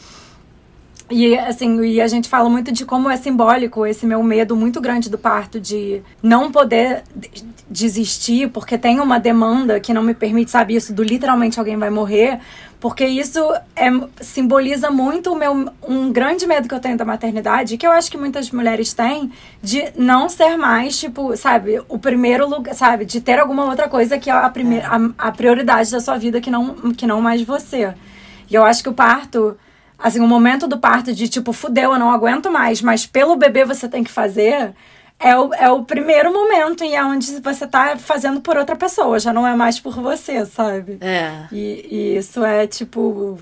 [SPEAKER 2] E assim, e a gente fala muito de como é simbólico esse meu medo muito grande do parto de não poder de- desistir porque tem uma demanda que não me permite, sabe, isso do literalmente alguém vai morrer, porque isso é, simboliza muito o meu um grande medo que eu tenho da maternidade, que eu acho que muitas mulheres têm de não ser mais, tipo, sabe, o primeiro lugar, sabe, de ter alguma outra coisa que é a primeira a, a prioridade da sua vida que não que não mais você. E eu acho que o parto assim, o momento do parto de tipo, fudeu, eu não aguento mais, mas pelo bebê você tem que fazer, é o, é o primeiro momento e é onde você tá fazendo por outra pessoa, já não é mais por você, sabe?
[SPEAKER 1] É.
[SPEAKER 2] E, e isso é tipo.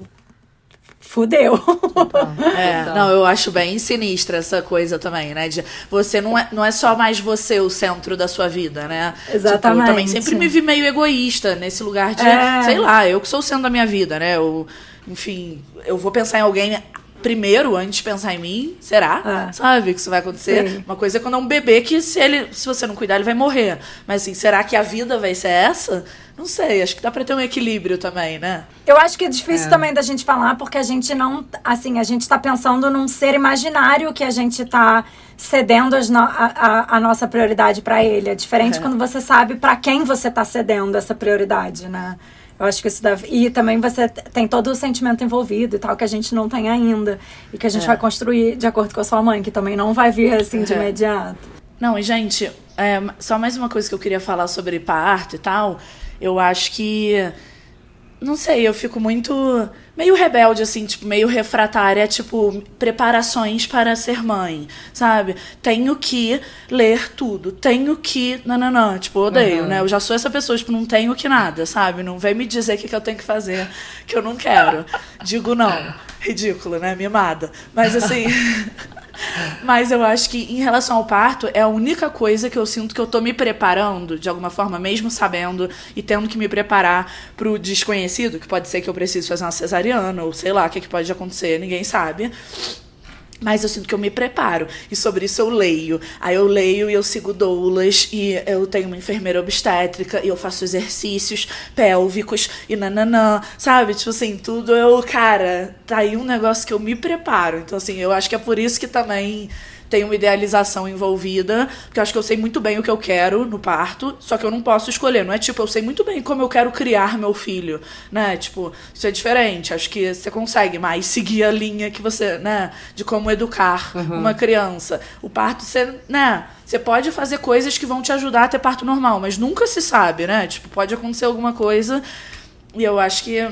[SPEAKER 2] Fudeu.
[SPEAKER 1] É, não, eu acho bem sinistra essa coisa também, né? De você não é, não é só mais você o centro da sua vida, né?
[SPEAKER 2] Exatamente.
[SPEAKER 1] Tipo, eu também sempre me vi meio egoísta nesse lugar de,
[SPEAKER 2] É.
[SPEAKER 1] sei lá, eu que sou o centro da minha vida, né? Eu, enfim, eu vou pensar em alguém primeiro antes de pensar em mim, será?
[SPEAKER 2] É.
[SPEAKER 1] Sabe que isso vai acontecer?
[SPEAKER 2] Sim.
[SPEAKER 1] Uma coisa é quando é um bebê que se ele, se você não cuidar, ele vai morrer. Mas assim, será que a vida vai ser essa? Não sei, acho que dá pra ter um equilíbrio também, né?
[SPEAKER 2] Eu acho que é difícil também da gente falar, porque a gente não. Assim, a gente tá pensando num ser imaginário que a gente tá cedendo as no- a, a- a nossa prioridade pra ele. É diferente
[SPEAKER 1] É.
[SPEAKER 2] quando você sabe pra quem você tá cedendo essa prioridade, né? Eu acho que isso deve. E também você tem todo o sentimento envolvido e tal, que a gente não tem ainda. E que a gente
[SPEAKER 1] É.
[SPEAKER 2] vai construir de acordo com a sua mãe, que também não vai vir assim de
[SPEAKER 1] É.
[SPEAKER 2] imediato.
[SPEAKER 1] Não, e gente, é, só mais uma coisa que eu queria falar sobre parto e tal. Eu acho que. Não sei, eu fico muito. meio rebelde, assim, tipo, meio refratária, tipo, preparações para ser mãe, sabe? Tenho que ler tudo, tenho que. Nananã, tipo, eu odeio, né? Eu já sou essa pessoa, tipo, não tenho que nada, sabe? Não vem me dizer o que, que eu tenho que fazer, que eu não quero. Digo não. Ridículo, né? Mimada. Mas assim. Mas eu acho que em relação ao parto, é a única coisa que eu sinto que eu tô me preparando, de alguma forma, mesmo sabendo e tendo que me preparar pro desconhecido, que pode ser que eu precise fazer uma cesariana, ou sei lá, o que, que pode acontecer, ninguém sabe. Mas eu sinto que eu me preparo. E sobre isso eu leio. Aí eu leio e eu sigo doulas. E eu tenho uma enfermeira obstétrica. E eu faço exercícios pélvicos. E nananã. Sabe? Tipo assim, tudo eu... Cara, tá aí um negócio que eu me preparo. Então assim, eu acho que é por isso que também tem uma idealização envolvida, porque eu acho que eu sei muito bem o que eu quero no parto, só que eu não posso escolher. Não é tipo, eu sei muito bem como eu quero criar meu filho, né? Tipo, isso é diferente. Acho que você consegue mais seguir a linha que você, né? De como educar uma criança. O parto, você, né? Você pode fazer coisas que vão te ajudar a ter parto normal, mas nunca se sabe, né? Tipo, pode acontecer alguma coisa. E eu acho que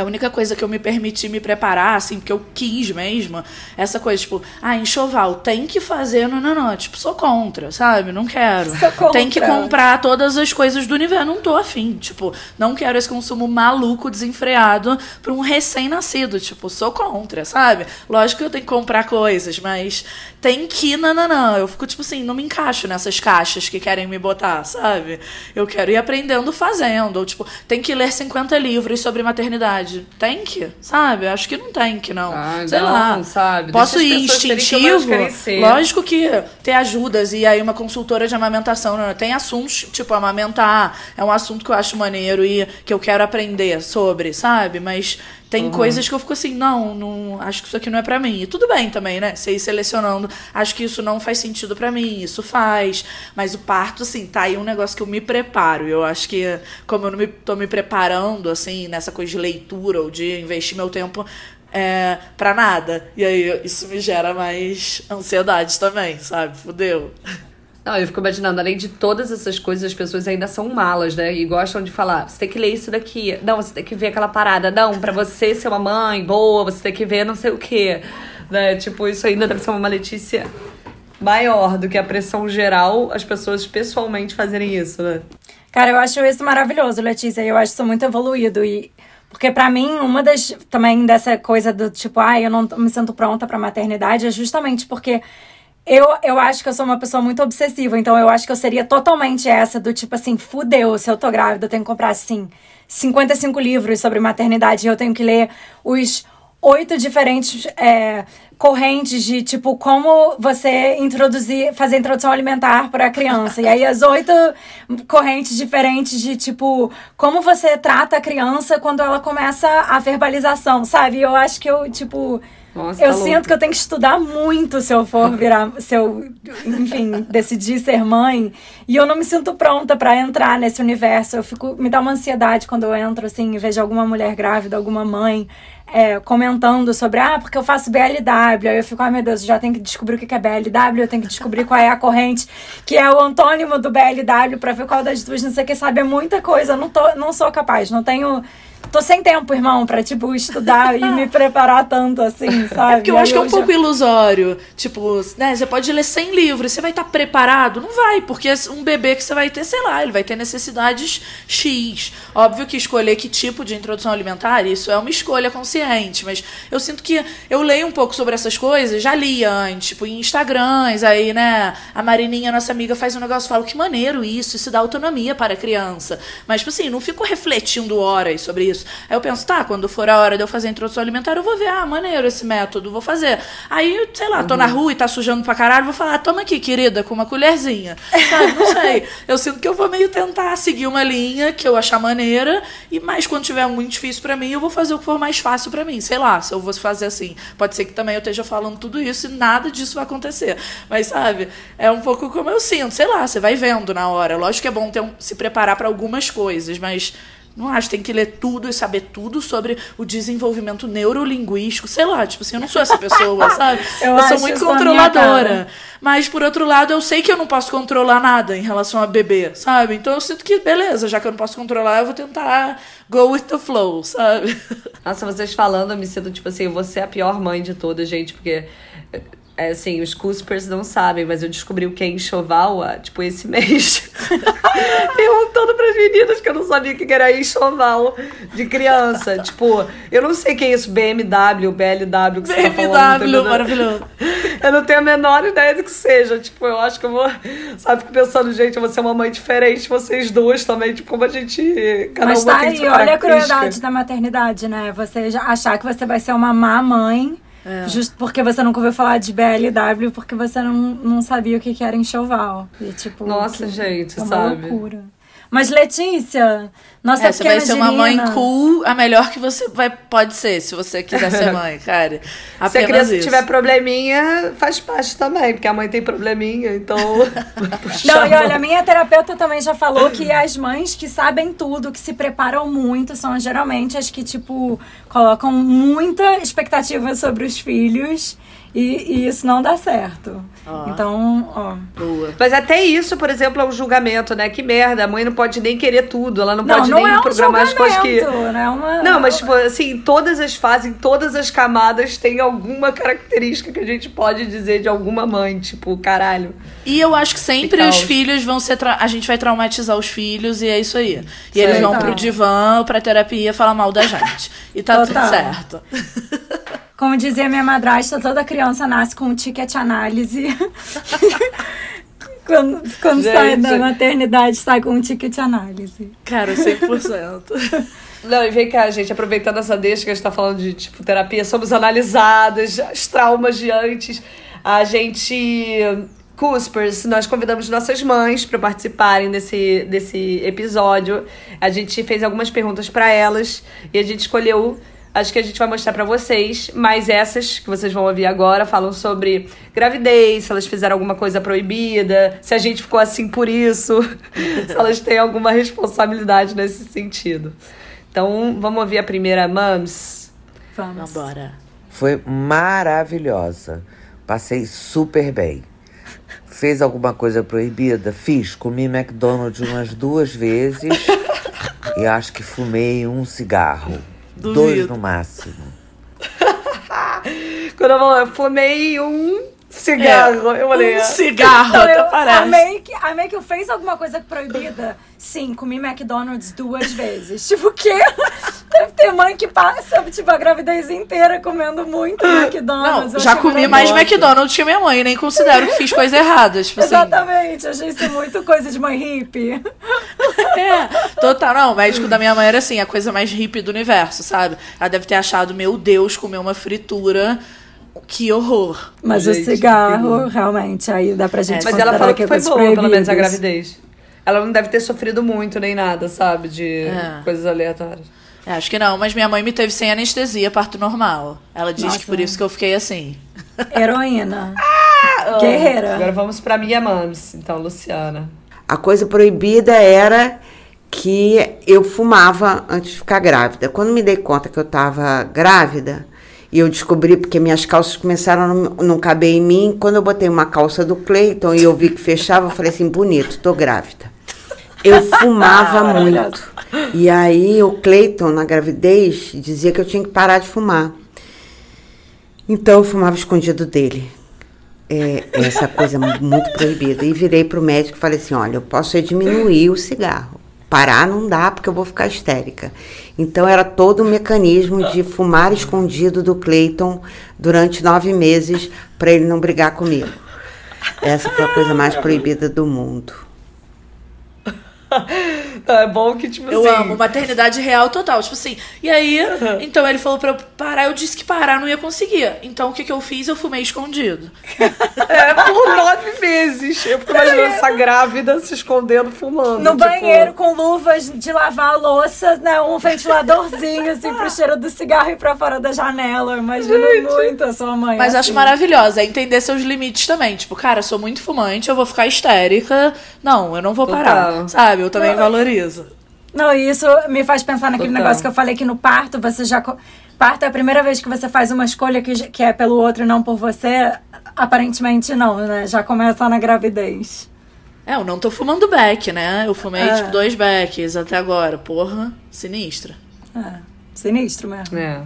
[SPEAKER 1] a única coisa que eu me permiti me preparar, assim, porque eu quis mesmo, essa coisa, tipo, ah, enxoval, tem que fazer, não, não, não, tipo, sou contra, sabe? Não quero.
[SPEAKER 2] Sou contra.
[SPEAKER 1] Tem que comprar todas as coisas do universo, não tô afim, tipo, não quero esse consumo maluco, desenfreado pra um recém-nascido, tipo, sou contra, sabe? Lógico que eu tenho que comprar coisas, mas tem que, não, não, não, eu fico, tipo assim, não me encaixo nessas caixas que querem me botar, sabe? Eu quero ir aprendendo fazendo, ou tipo, tem que ler 50 livros sobre maternidade. Tem que, sabe? Acho que não tem que, não.
[SPEAKER 3] Ah,
[SPEAKER 1] Sei
[SPEAKER 3] não,
[SPEAKER 1] lá.
[SPEAKER 3] sabe?
[SPEAKER 1] Posso ir instintivo.
[SPEAKER 3] ser.
[SPEAKER 1] Lógico que ter ajudas e aí uma consultora de amamentação. Né? Tem assuntos, tipo, amamentar é um assunto que eu acho maneiro e que eu quero aprender sobre, sabe? Mas tem coisas que eu fico assim, não, não, acho que isso aqui não é pra mim. E tudo bem também, né? Você ir selecionando, acho que isso não faz sentido pra mim, isso faz. Mas o parto, assim, tá aí um negócio que eu me preparo. Eu acho que, como eu não me, tô me preparando, assim, nessa coisa de leitura ou de investir meu tempo é, pra nada. E aí isso me gera mais ansiedade também, sabe? Fudeu.
[SPEAKER 3] Não, eu fico imaginando, além de todas essas coisas, as pessoas ainda são malas, né? E gostam de falar, você tem que ler isso daqui. Não, você tem que ver aquela parada. Não, pra você ser uma mãe boa, você tem que ver não sei o quê. Né? Tipo, isso ainda deve ser uma maletícia maior do que a pressão geral, as pessoas pessoalmente fazerem isso, né?
[SPEAKER 2] Cara, eu acho isso maravilhoso, Letícia. Eu acho isso muito evoluído. E porque pra mim, uma das também dessa coisa do tipo, ai, eu não me sinto pronta pra maternidade, é justamente porque Eu, eu acho que eu sou uma pessoa muito obsessiva, então eu acho que eu seria totalmente essa do tipo assim, fudeu, se eu tô grávida, eu tenho que comprar assim 55 livros sobre maternidade e eu tenho que ler os oito diferentes é, correntes de tipo como você introduzir, fazer introdução alimentar para a criança. E aí as oito correntes diferentes de tipo como você trata a criança quando ela começa a verbalização, sabe? Eu acho que eu tipo
[SPEAKER 3] Nossa,
[SPEAKER 2] eu
[SPEAKER 3] tá
[SPEAKER 2] sinto
[SPEAKER 3] louco.
[SPEAKER 2] que eu tenho que estudar muito se eu for virar, se eu, enfim, decidir ser mãe. E eu não me sinto pronta pra entrar nesse universo. Eu fico, me dá uma ansiedade quando eu entro assim e vejo alguma mulher grávida, alguma mãe é, comentando sobre, ah, porque eu faço BLW. Aí eu fico, ai meu Deus, eu já tenho que descobrir o que é BLW, eu tenho que descobrir qual é a corrente, que é o antônimo do BLW, pra ver qual das duas, não sei o que, sabe? É muita coisa. Eu não, tô, não sou capaz, não tenho. Tô sem tempo, irmão, pra, tipo, estudar e me preparar tanto assim, sabe?
[SPEAKER 1] É porque eu acho que é um
[SPEAKER 2] já-
[SPEAKER 1] pouco ilusório. Tipo, né, você pode ler 100 livros, você vai estar preparado? Não vai, porque um bebê que você vai ter, sei lá, ele vai ter necessidades X. Óbvio que escolher que tipo de introdução alimentar, isso é uma escolha consciente, mas eu sinto que eu leio um pouco sobre essas coisas, já li antes, tipo, em Instagrams, aí, né, a Marininha, nossa amiga, faz um negócio, fala que maneiro isso, isso dá autonomia para a criança. Mas, tipo assim, não fico refletindo horas sobre isso. Aí eu penso, tá, quando for a hora de eu fazer a introdução alimentar, eu vou ver, ah, maneiro esse método, vou fazer. Aí, sei lá, tô na rua e tá sujando pra caralho, vou falar, toma aqui, querida, com uma colherzinha. Sabe, não sei. Eu sinto que eu vou meio tentar seguir uma linha que eu achar maneira, e mais quando tiver muito difícil pra mim, eu vou fazer o que for mais fácil pra mim. Sei lá, se eu vou fazer assim. Pode ser que também eu esteja falando tudo isso e nada disso vai acontecer. Mas, sabe, é um pouco como eu sinto. Sei lá, você vai vendo na hora. Lógico que é bom ter um- se preparar pra algumas coisas, mas. Não acho, tem que ler tudo e saber tudo sobre o desenvolvimento neurolinguístico. Sei lá, tipo assim, eu não sou essa pessoa, sabe?
[SPEAKER 2] Eu
[SPEAKER 1] Eu, sou muito controladora. Mas, por outro lado, eu sei que eu não posso controlar nada em relação a bebê, sabe? Então eu sinto que, beleza, já que eu não posso controlar, eu vou tentar go with the flow, sabe?
[SPEAKER 3] Nossa, vocês falando, eu me sinto tipo assim, você é a pior mãe de todas, gente, porque. É assim, os cuspers não sabem, mas eu descobri o que é enxoval, tipo, esse mês. Perguntando pras meninas que eu não sabia o que era enxoval de criança. tipo, eu não sei o que é isso, BMW, BLW, que você tá falando.
[SPEAKER 1] BMW, maravilhoso.
[SPEAKER 3] Eu não tenho a menor ideia do que seja. Tipo, eu acho que eu vou. Sabe, fico pensando, gente, eu vou ser uma mãe diferente, vocês duas também. Tipo, como a gente. Cada
[SPEAKER 2] Mas tá aí, olha a crueldade da maternidade, né? Você já achar que você vai ser uma má mãe.
[SPEAKER 1] É.
[SPEAKER 2] Justo porque você nunca ouviu falar de BLW, porque você não, não sabia o que, que era enxoval. E, tipo,
[SPEAKER 3] Nossa, gente,
[SPEAKER 2] é uma
[SPEAKER 3] sabe?
[SPEAKER 2] loucura. Mas, Letícia, nossa
[SPEAKER 1] É, você vai ser uma mãe cool, a melhor que você vai, pode ser, se você quiser ser mãe, cara.
[SPEAKER 3] Se a criança
[SPEAKER 1] isso.
[SPEAKER 3] tiver probleminha, faz parte também, porque a mãe tem probleminha, então.
[SPEAKER 2] Não, e olha, a minha terapeuta também já falou que as mães que sabem tudo, que se preparam muito, são geralmente as que, tipo, colocam muita expectativa sobre os filhos e, e isso não dá certo.
[SPEAKER 1] Ó.
[SPEAKER 2] Então, ó.
[SPEAKER 1] Boa.
[SPEAKER 3] Mas até isso, por exemplo, é um julgamento, né? Que merda, a mãe não pode nem querer tudo, ela não,
[SPEAKER 2] Não,
[SPEAKER 3] pode
[SPEAKER 2] não
[SPEAKER 3] nem
[SPEAKER 2] é um
[SPEAKER 3] programar as coisas que.
[SPEAKER 2] julgamento, né? É uma-
[SPEAKER 3] Não, mas tipo, assim, todas as fases, em todas as camadas tem alguma característica que a gente pode dizer de alguma mãe, tipo, caralho.
[SPEAKER 1] E eu acho que sempre
[SPEAKER 3] Que
[SPEAKER 1] os filhos vão ser. tra- A gente vai traumatizar os filhos e é isso aí. E eles vão pro divã, pra terapia, falar mal da gente. E tá
[SPEAKER 2] Total.
[SPEAKER 1] tudo certo.
[SPEAKER 2] Como dizia minha madrasta, toda criança nasce com um ticket análise. quando quando sai da maternidade, sai com um ticket análise.
[SPEAKER 1] Cara, 100%.
[SPEAKER 3] Não, e vem cá, gente, aproveitando essa deixa que a gente tá falando de, tipo, terapia, somos analisadas, os traumas de antes. A gente. Cuspers, nós convidamos nossas mães para participarem desse, desse episódio. A gente fez algumas perguntas para elas e a gente escolheu Acho que a gente vai mostrar pra vocês, mas essas que vocês vão ouvir agora falam sobre gravidez, se elas fizeram alguma coisa proibida, se a gente ficou assim por isso, se elas têm alguma responsabilidade nesse sentido. Então, vamos ouvir a primeira Mams.
[SPEAKER 2] Vamos.
[SPEAKER 1] Vambora.
[SPEAKER 4] Foi maravilhosa. Passei super bem. Fez alguma coisa proibida? Fiz. Comi McDonald's umas duas vezes. e acho que fumei um cigarro. Dois
[SPEAKER 1] Duvido.
[SPEAKER 4] no máximo.
[SPEAKER 3] Quando eu eu fumei um cigarro, eu falei,
[SPEAKER 1] Um
[SPEAKER 3] ah,
[SPEAKER 1] cigarro,
[SPEAKER 2] Então,
[SPEAKER 1] até
[SPEAKER 2] eu
[SPEAKER 1] parece.
[SPEAKER 2] amei que, amei que eu fez alguma coisa proibida. Sim, comi McDonald's duas vezes. Tipo, o quê? Deve ter mãe que passa, tipo, a gravidez inteira comendo muito McDonald's.
[SPEAKER 1] Não, já comi mais McDonald's que minha mãe, nem considero que fiz coisas erradas. Tipo
[SPEAKER 2] Exatamente, assim. achei isso muito coisa de mãe hippie.
[SPEAKER 1] É, total. Não, o médico da minha mãe era assim, a coisa mais hippie do universo, sabe? Ela deve ter achado, meu Deus, comer uma fritura que horror.
[SPEAKER 2] Mas gente, o cigarro, realmente, aí dá pra gente é,
[SPEAKER 3] Mas ela falou que, que foi boa, pelo menos, a gravidez. Ela não deve ter sofrido muito nem nada, sabe? De é. coisas aleatórias.
[SPEAKER 1] É, acho que não, mas minha mãe me teve sem anestesia, parto normal. Ela diz Nossa. que por isso que eu fiquei assim.
[SPEAKER 2] Heroína. ah, Guerreira.
[SPEAKER 3] Agora vamos pra minha mams, então, Luciana.
[SPEAKER 4] A coisa proibida era que eu fumava antes de ficar grávida. Quando me dei conta que eu estava grávida, e eu descobri porque minhas calças começaram a não, não caber em mim. Quando eu botei uma calça do Cleiton e eu vi que fechava, eu falei assim: bonito, tô grávida. Eu fumava muito. E aí o Cleiton, na gravidez, dizia que eu tinha que parar de fumar. Então eu fumava escondido dele. É, essa coisa muito proibida. E virei pro médico e falei assim: olha, eu posso diminuir o cigarro. Parar não dá porque eu vou ficar histérica. Então era todo um mecanismo de fumar escondido do Clayton durante nove meses para ele não brigar comigo. Essa foi a coisa mais proibida do mundo.
[SPEAKER 3] é bom que, tipo
[SPEAKER 1] eu
[SPEAKER 3] assim.
[SPEAKER 1] Eu amo, maternidade real total. Tipo assim. E aí, então ele falou pra eu parar, eu disse que parar não ia conseguir. Então o que, que eu fiz? Eu fumei escondido.
[SPEAKER 3] é, por nove meses. Eu fico imaginando essa grávida se escondendo, fumando.
[SPEAKER 2] No tipo... banheiro, com luvas de lavar a louça, né? Um ventiladorzinho, assim, pro cheiro do cigarro e pra fora da janela. Eu imagino Gente. muito a sua mãe.
[SPEAKER 1] Mas
[SPEAKER 2] assim.
[SPEAKER 1] acho maravilhosa. É entender seus limites também. Tipo, cara, sou muito fumante, eu vou ficar histérica. Não, eu não vou parar. Total. Sabe? Eu também não, valorizo.
[SPEAKER 2] Não, e isso me faz pensar naquele Total. negócio que eu falei que no parto você já. Parto é a primeira vez que você faz uma escolha que, que é pelo outro e não por você. Aparentemente não, né? Já começa na gravidez.
[SPEAKER 1] É, eu não tô fumando back, né? Eu fumei, é. tipo, dois backs até agora. Porra, sinistra.
[SPEAKER 2] É, sinistro mesmo.
[SPEAKER 3] É.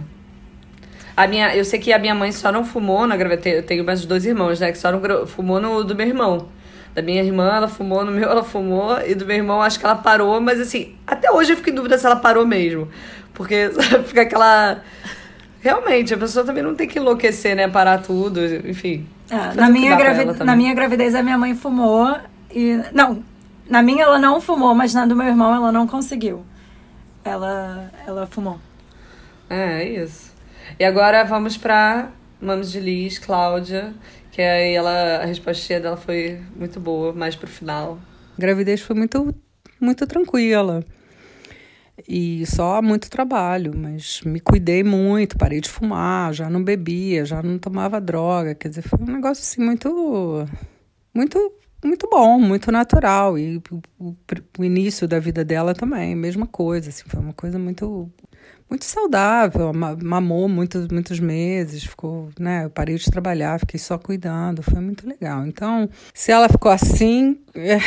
[SPEAKER 3] A minha, eu sei que a minha mãe só não fumou na gravidez. Eu tenho mais dois irmãos, né? Que só não fumou no do meu irmão. Da minha irmã, ela fumou, no meu ela fumou, e do meu irmão acho que ela parou, mas assim, até hoje eu fico em dúvida se ela parou mesmo. Porque sabe, fica aquela. Realmente, a pessoa também não tem que enlouquecer, né? Parar tudo, enfim.
[SPEAKER 2] É, na, minha gravi... na minha gravidez, a minha mãe fumou e. Não, na minha ela não fumou, mas na do meu irmão ela não conseguiu. Ela, ela fumou.
[SPEAKER 3] É, é isso. E agora vamos pra Mames de Liz, Cláudia. Que aí ela, a respostinha dela foi muito boa, mais pro final.
[SPEAKER 5] A gravidez foi muito, muito tranquila. E só muito trabalho, mas me cuidei muito, parei de fumar, já não bebia, já não tomava droga. Quer dizer, foi um negócio assim muito. Muito muito bom, muito natural. E o, o, o, início da vida dela também, mesma coisa. Assim, foi uma coisa muito muito saudável, mamou muitos, muitos meses, ficou, né? Eu parei de trabalhar, fiquei só cuidando, foi muito legal. Então, se ela ficou assim, é...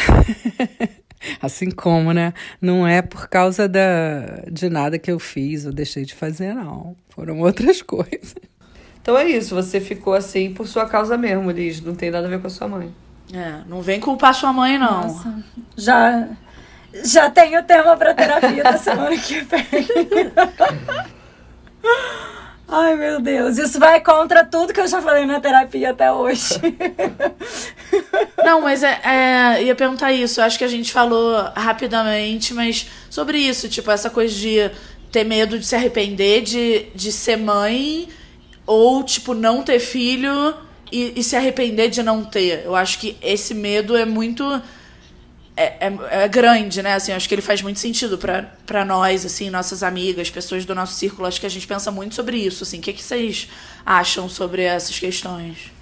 [SPEAKER 5] assim como, né? Não é por causa da, de nada que eu fiz ou deixei de fazer, não. Foram outras coisas.
[SPEAKER 3] Então é isso, você ficou assim por sua causa mesmo, Liz. Não tem nada a ver com a sua mãe.
[SPEAKER 1] É, não vem culpar sua mãe, não. Nossa,
[SPEAKER 2] já já tenho tema para terapia da semana que vem. Ai, meu Deus. Isso vai contra tudo que eu já falei na terapia até hoje.
[SPEAKER 1] Não, mas é, é, ia perguntar isso. Acho que a gente falou rapidamente, mas sobre isso, tipo, essa coisa de ter medo de se arrepender de, de ser mãe ou, tipo, não ter filho e, e se arrepender de não ter. Eu acho que esse medo é muito é, é, é, grande, né? Assim, acho que ele faz muito sentido para nós, assim, nossas amigas, pessoas do nosso círculo. Acho que a gente pensa muito sobre isso, assim. O que, que vocês acham sobre essas questões?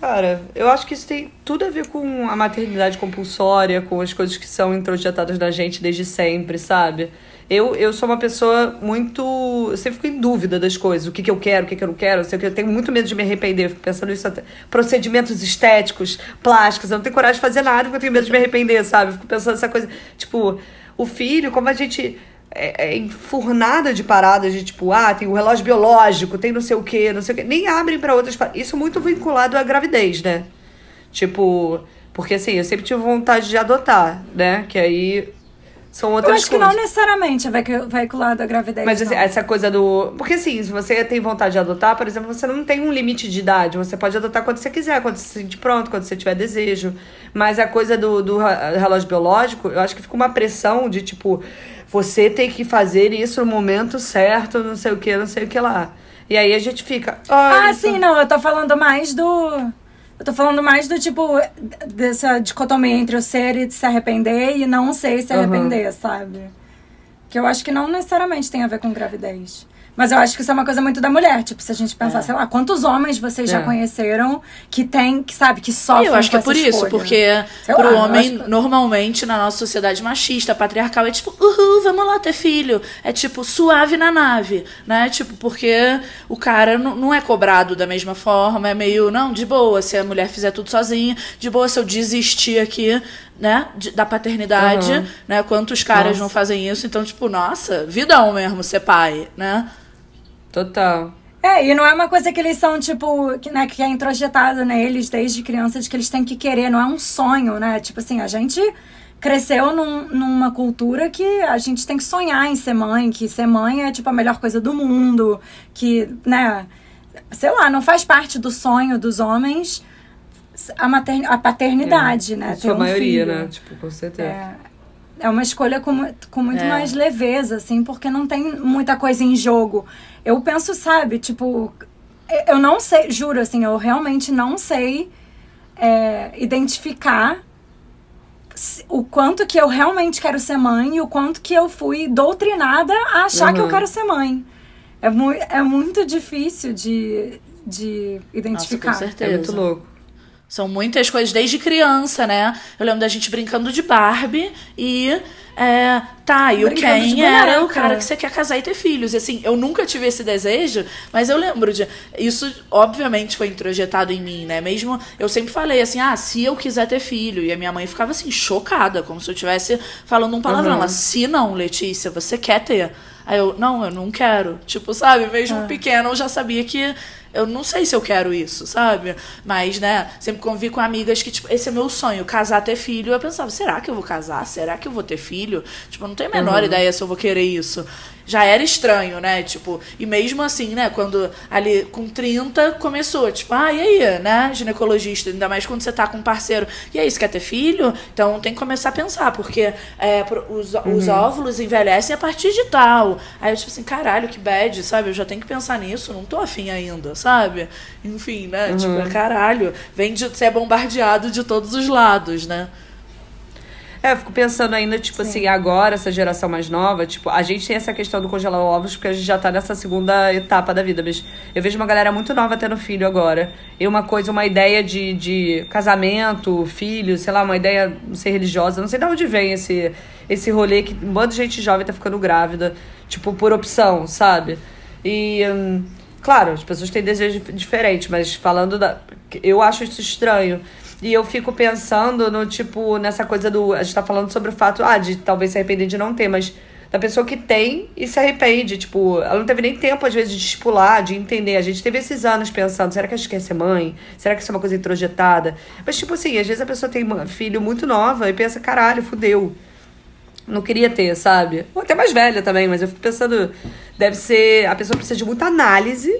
[SPEAKER 3] Cara, eu acho que isso tem tudo a ver com a maternidade compulsória, com as coisas que são introjetadas na gente desde sempre, sabe? Eu, eu sou uma pessoa muito. Eu sempre fico em dúvida das coisas. O que, que eu quero, o que, que eu não quero. Eu, eu tenho muito medo de me arrepender. Eu fico pensando nisso até. Procedimentos estéticos, plásticos. Eu não tenho coragem de fazer nada porque eu tenho medo de me arrepender, sabe? Eu fico pensando nessa coisa. Tipo, o filho, como a gente é, é enfurnada de paradas de tipo, ah, tem o relógio biológico, tem não sei o quê, não sei o quê. Nem abrem para outras paradas. Isso muito vinculado à gravidez, né? Tipo, porque assim, eu sempre tive vontade de adotar, né? Que aí São
[SPEAKER 2] Eu
[SPEAKER 3] outras
[SPEAKER 2] acho que
[SPEAKER 3] coisas.
[SPEAKER 2] não necessariamente vai veiculado a gravidez.
[SPEAKER 3] Mas assim, essa coisa do. Porque assim, se você tem vontade de adotar, por exemplo, você não tem um limite de idade. Você pode adotar quando você quiser, quando você se sentir pronto, quando você tiver desejo. Mas a coisa do, do relógio biológico, eu acho que fica uma pressão de tipo, você tem que fazer isso no momento certo, não sei o que, não sei o que lá. E aí a gente fica.
[SPEAKER 2] Ah,
[SPEAKER 3] "Ai, isso-
[SPEAKER 2] sim, não, eu tô falando mais do. Eu tô falando mais do tipo, dessa dicotomia entre o ser e se arrepender e não ser e se arrepender, sabe? Que eu acho que não necessariamente tem a ver com gravidez. Mas eu acho que isso é uma coisa muito da mulher. Tipo, se a gente pensar, sei lá, quantos homens vocês já
[SPEAKER 3] É.
[SPEAKER 2] conheceram que tem, que sabe, que sofrem
[SPEAKER 1] eu acho que é por isso,
[SPEAKER 2] escolha?
[SPEAKER 1] porque
[SPEAKER 2] Sei
[SPEAKER 1] pro
[SPEAKER 2] lá,
[SPEAKER 1] homem,
[SPEAKER 2] que-
[SPEAKER 1] normalmente, na nossa sociedade machista, patriarcal, é tipo, uhul, vamos lá ter filho. É tipo, suave na nave, né? Tipo, porque o cara não é cobrado da mesma forma, é meio, não, de boa, se a mulher fizer tudo sozinha, de boa se eu desistir aqui, né, de- da paternidade,
[SPEAKER 3] Uhum.
[SPEAKER 1] né? Quantos caras
[SPEAKER 3] Nossa.
[SPEAKER 1] não fazem isso? Então, tipo, nossa, vidão mesmo ser pai, né?
[SPEAKER 3] Total.
[SPEAKER 2] É, e não é uma coisa que eles são, tipo, que, né, que é introjetado neles desde criança, de que eles têm que querer, não é um sonho, né? Tipo assim, a gente cresceu num- numa cultura que a gente tem que sonhar em ser mãe, que ser mãe é, tipo, a melhor coisa do mundo, que, né, sei lá, não faz parte do sonho dos homens a, matern a paternidade, né?
[SPEAKER 3] A
[SPEAKER 2] ter
[SPEAKER 3] sua
[SPEAKER 2] um
[SPEAKER 3] maioria,
[SPEAKER 2] filho.
[SPEAKER 3] né? Tipo, com certeza.
[SPEAKER 2] É, é uma escolha com, com muito
[SPEAKER 1] É.
[SPEAKER 2] mais leveza, assim, porque não tem muita coisa em jogo. Eu penso, sabe, tipo, eu- não sei, juro, assim, eu realmente não sei é, identificar o quanto que eu realmente quero ser mãe e o quanto que eu fui doutrinada a achar que eu
[SPEAKER 3] Uhum.
[SPEAKER 2] quero ser mãe. É, mu é muito difícil de, de
[SPEAKER 1] Nossa,
[SPEAKER 2] identificar.
[SPEAKER 1] com certeza.
[SPEAKER 3] É muito louco.
[SPEAKER 1] São muitas coisas desde criança, né? Eu lembro da gente brincando de Barbie e. É, tá, e o Ken era o cara que você quer casar e ter filhos. E assim, eu nunca tive esse desejo, mas eu lembro de. Isso, obviamente, foi introjetado em mim, né? Mesmo eu sempre falei assim, ah, se eu quiser ter filho. E a minha mãe ficava assim, chocada, como se eu estivesse falando um palavrão.
[SPEAKER 3] Uhum.
[SPEAKER 1] Ela, se não, Letícia, você quer ter. Aí eu, não, eu não quero. Tipo, sabe, mesmo pequena eu já sabia que eu não sei se eu quero isso, sabe? Mas, né, sempre convivi com amigas que, tipo, esse é meu sonho, casar, ter filho. Eu pensava, será que eu vou casar? Será que eu vou ter filho? Tipo, eu não tenho a menor ideia se eu vou querer isso. Já era estranho, né? Tipo, e mesmo assim, né, quando ali com 30 começou, tipo, ah, e aí, né, ginecologista, ainda mais quando você tá com um parceiro, e aí, você quer ter filho? Então tem que começar a pensar, porque é, os, os óvulos envelhecem a partir de tal. Aí eu, tipo assim, caralho, que bad, sabe? Eu já tenho que pensar nisso, não tô afim ainda, sabe? Enfim, né? Tipo, caralho, vem de ser bombardeado de todos os lados, né?
[SPEAKER 3] É, eu fico pensando ainda, tipo assim, agora, essa geração mais nova, tipo, a gente tem essa questão do congelar ovos porque a gente já tá nessa segunda etapa da vida, mas eu vejo uma galera muito nova tendo filho agora. E uma coisa, uma ideia de, de casamento, filho, sei lá, uma ideia, não sei, religiosa, não sei de onde vem esse, esse rolê que um bando de gente jovem tá ficando grávida, tipo, por opção, sabe? E. hum, Claro, as pessoas têm desejos diferentes, mas falando da. Eu acho isso estranho. E eu fico pensando no, tipo, nessa coisa do. A gente tá falando sobre o fato, ah, de talvez se arrepender de não ter, mas da pessoa que tem e se arrepende. Tipo, ela não teve nem tempo, às vezes, de estipular, de entender. A gente teve esses anos pensando, será que a gente quer ser mãe? Será que isso é uma coisa introjetada? Mas, tipo assim, às vezes a pessoa tem filho muito nova e pensa, caralho, fudeu não queria ter, sabe? Ou até mais velha também, mas eu fico pensando, deve ser. A pessoa precisa de muita análise,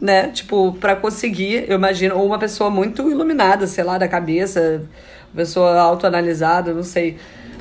[SPEAKER 3] né? Tipo, pra conseguir, eu imagino, ou uma pessoa muito iluminada, sei lá, da cabeça, uma pessoa autoanalisada, não sei.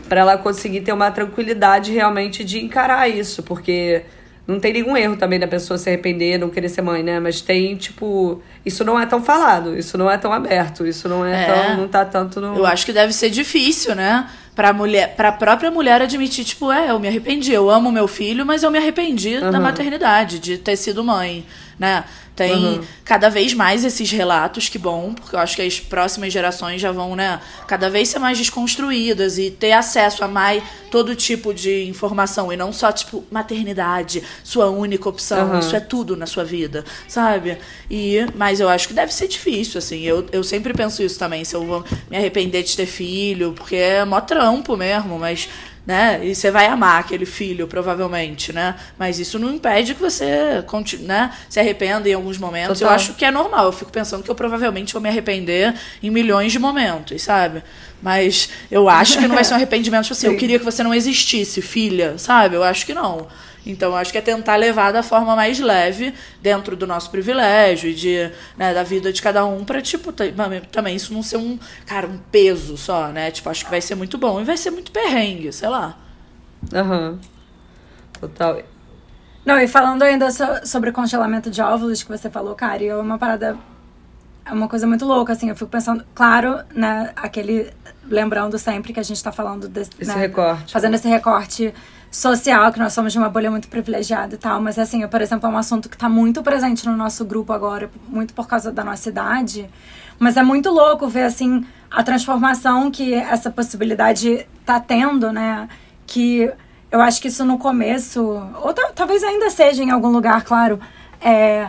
[SPEAKER 3] Pra ela conseguir ter uma tranquilidade realmente de encarar isso, porque. Não tem nenhum erro também da pessoa se arrepender, não querer ser mãe, né? Mas tem, tipo. Isso não é tão falado, isso não é tão aberto, isso não é,
[SPEAKER 1] É.
[SPEAKER 3] tão. Não tá tanto no.
[SPEAKER 1] Eu acho que deve ser difícil, né? Pra, mulher, pra própria mulher admitir, tipo, é, eu me arrependi, eu amo meu filho, mas eu me arrependi da
[SPEAKER 3] Uhum.
[SPEAKER 1] maternidade, de ter sido mãe, né? Tem
[SPEAKER 3] Uhum.
[SPEAKER 1] cada vez mais esses relatos, que bom, porque eu acho que as próximas gerações já vão, né, cada vez ser mais desconstruídas e ter acesso a mais todo tipo de informação e não só, tipo, maternidade, sua única opção,
[SPEAKER 3] Uhum.
[SPEAKER 1] isso é tudo na sua vida, sabe? E, mas eu acho que deve ser difícil, assim, eu, eu sempre penso isso também, se eu vou me arrepender de ter filho, porque é mó trampo mesmo, mas né? E você vai amar aquele filho, provavelmente, né? Mas isso não impede que você continue, né? se arrependa em alguns momentos.
[SPEAKER 3] Total.
[SPEAKER 1] Eu acho que é normal. Eu fico pensando que eu provavelmente vou me arrepender em milhões de momentos, sabe? Mas eu acho que não vai ser um arrependimento, tipo assim, eu queria que você não existisse, filha, sabe? Eu acho que não. Então, eu acho que é tentar levar da forma mais leve, dentro do nosso privilégio e de, né, da vida de cada um, pra, tipo, ta- também isso não ser um, cara, um peso só, né? Tipo, acho que vai ser muito bom e vai ser muito perrengue, sei lá.
[SPEAKER 3] Aham. Total.
[SPEAKER 2] Não, e falando ainda so- sobre congelamento de óvulos que você falou, cara, é uma parada. É uma coisa muito louca, assim. Eu fico pensando, claro, né, aquele. Lembrando sempre que a gente tá falando desse.
[SPEAKER 3] Esse
[SPEAKER 2] né,
[SPEAKER 3] recorte.
[SPEAKER 2] Fazendo esse recorte social, que nós somos de uma bolha muito privilegiada e tal. Mas, assim, eu, por exemplo, é um assunto que tá muito presente no nosso grupo agora, muito por causa da nossa idade. Mas é muito louco ver, assim, a transformação que essa possibilidade tá tendo, né? Que eu acho que isso no começo, ou ta- talvez ainda seja em algum lugar, claro, é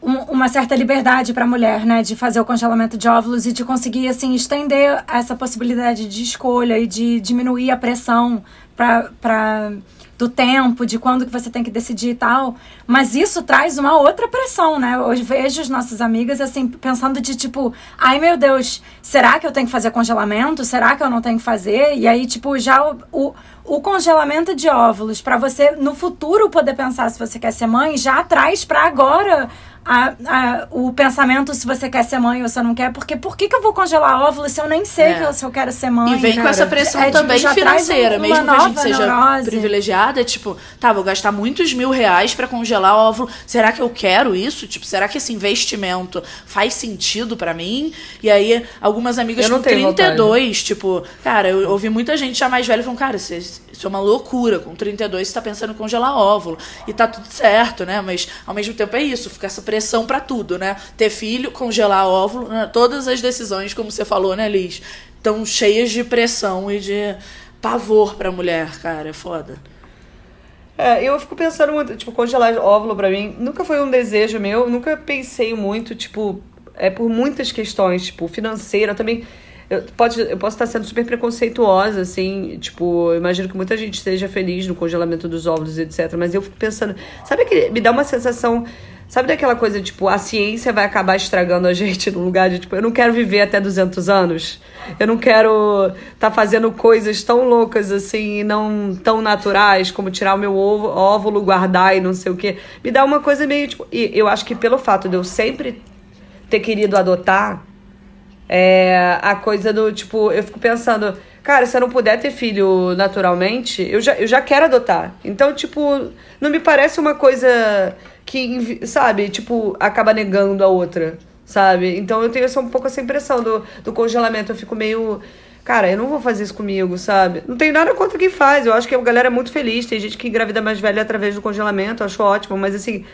[SPEAKER 2] um- uma certa liberdade para a mulher, né, de fazer o congelamento de óvulos e de conseguir assim estender essa possibilidade de escolha e de diminuir a pressão para do tempo, de quando que você tem que decidir e tal. Mas isso traz uma outra pressão, né? Hoje vejo as nossas amigas assim pensando de tipo, ai meu Deus, será que eu tenho que fazer congelamento? Será que eu não tenho que fazer? E aí tipo já o, o, o congelamento de óvulos para você no futuro poder pensar se você quer ser mãe já traz para agora a, a- o pensamento se você quer ser mãe ou se não quer, porque por que, que eu vou congelar óvulos se eu nem sei
[SPEAKER 1] É.
[SPEAKER 2] que eu, se eu quero ser mãe?
[SPEAKER 1] E vem com
[SPEAKER 2] cara?
[SPEAKER 1] essa pressão
[SPEAKER 2] É, tipo,
[SPEAKER 1] também
[SPEAKER 2] traz
[SPEAKER 1] financeira, mesmo que a gente seja
[SPEAKER 2] neurose.
[SPEAKER 1] privilegiada, tipo, tá, vou gastar muitos mil reais pra congelar óvulo. Será que eu quero isso? Tipo, será que esse investimento faz sentido pra mim? E aí, algumas amigas com
[SPEAKER 3] tenho
[SPEAKER 1] 32, tipo, cara, eu ouvi muita gente já mais velha falando, cara, isso, isso é uma loucura. Com 32 você tá pensando em congelar óvulo. E tá tudo certo, né? Mas ao mesmo tempo é isso, fica essa pressão pra tudo, né? Ter filho, congelar óvulo, né? todas as decisões, como você falou, né, Liz? Estão cheias de pressão e de pavor pra mulher, cara. É foda.
[SPEAKER 3] É, eu fico pensando muito, tipo, congelar óvulo pra mim nunca foi um desejo meu, nunca pensei muito, tipo, é por muitas questões, tipo, financeira também. Eu, pode, eu posso estar sendo super preconceituosa, assim, tipo, imagino que muita gente esteja feliz no congelamento dos óvulos, etc. Mas eu fico pensando, sabe que me dá uma sensação, sabe daquela coisa, tipo, a ciência vai acabar estragando a gente no lugar de, tipo, eu não quero viver até 200 anos, eu não quero estar fazendo coisas tão loucas, assim, não tão naturais, como tirar o meu ovo, óvulo, guardar e não sei o quê. Me dá uma coisa meio, tipo, e eu acho que pelo fato de eu sempre ter querido adotar, é a coisa do tipo, eu fico pensando, cara, se eu não puder ter filho naturalmente, eu já, eu já quero adotar. Então, tipo, não me parece uma coisa que, sabe, tipo, acaba negando a outra, sabe? Então eu tenho essa, um pouco essa impressão do, do congelamento. Eu fico meio. Cara, eu não vou fazer isso comigo, sabe? Não tenho nada contra quem faz. Eu acho que a galera é muito feliz. Tem gente que engravida mais velha através do congelamento, eu acho ótimo, mas assim,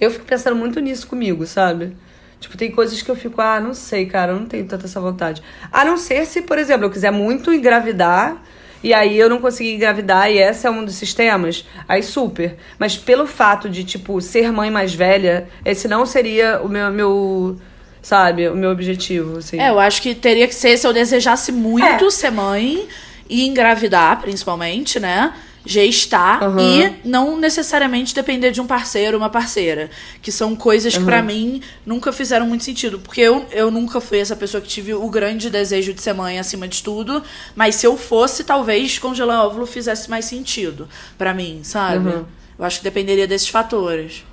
[SPEAKER 3] eu fico pensando muito nisso comigo, sabe? Tipo, tem coisas que eu fico, ah, não sei, cara, eu não tenho tanta essa vontade. A não ser se, por exemplo, eu quiser muito engravidar e aí eu não conseguir engravidar e esse é um dos sistemas, aí super. Mas pelo fato de, tipo, ser mãe mais velha, esse não seria o meu, meu sabe, o meu objetivo, assim.
[SPEAKER 1] É, eu acho que teria que ser se eu desejasse muito
[SPEAKER 2] É.
[SPEAKER 1] ser mãe e engravidar, principalmente, né? Gestar
[SPEAKER 3] Aham.
[SPEAKER 1] e não necessariamente depender de um parceiro ou uma parceira. Que são coisas que pra mim nunca fizeram muito sentido. Porque eu, eu nunca fui essa pessoa que tive o grande desejo de ser mãe acima de tudo. Mas se eu fosse, talvez congelar óvulo fizesse mais sentido pra mim, sabe?
[SPEAKER 3] Uhum.
[SPEAKER 1] Eu acho que dependeria desses fatores.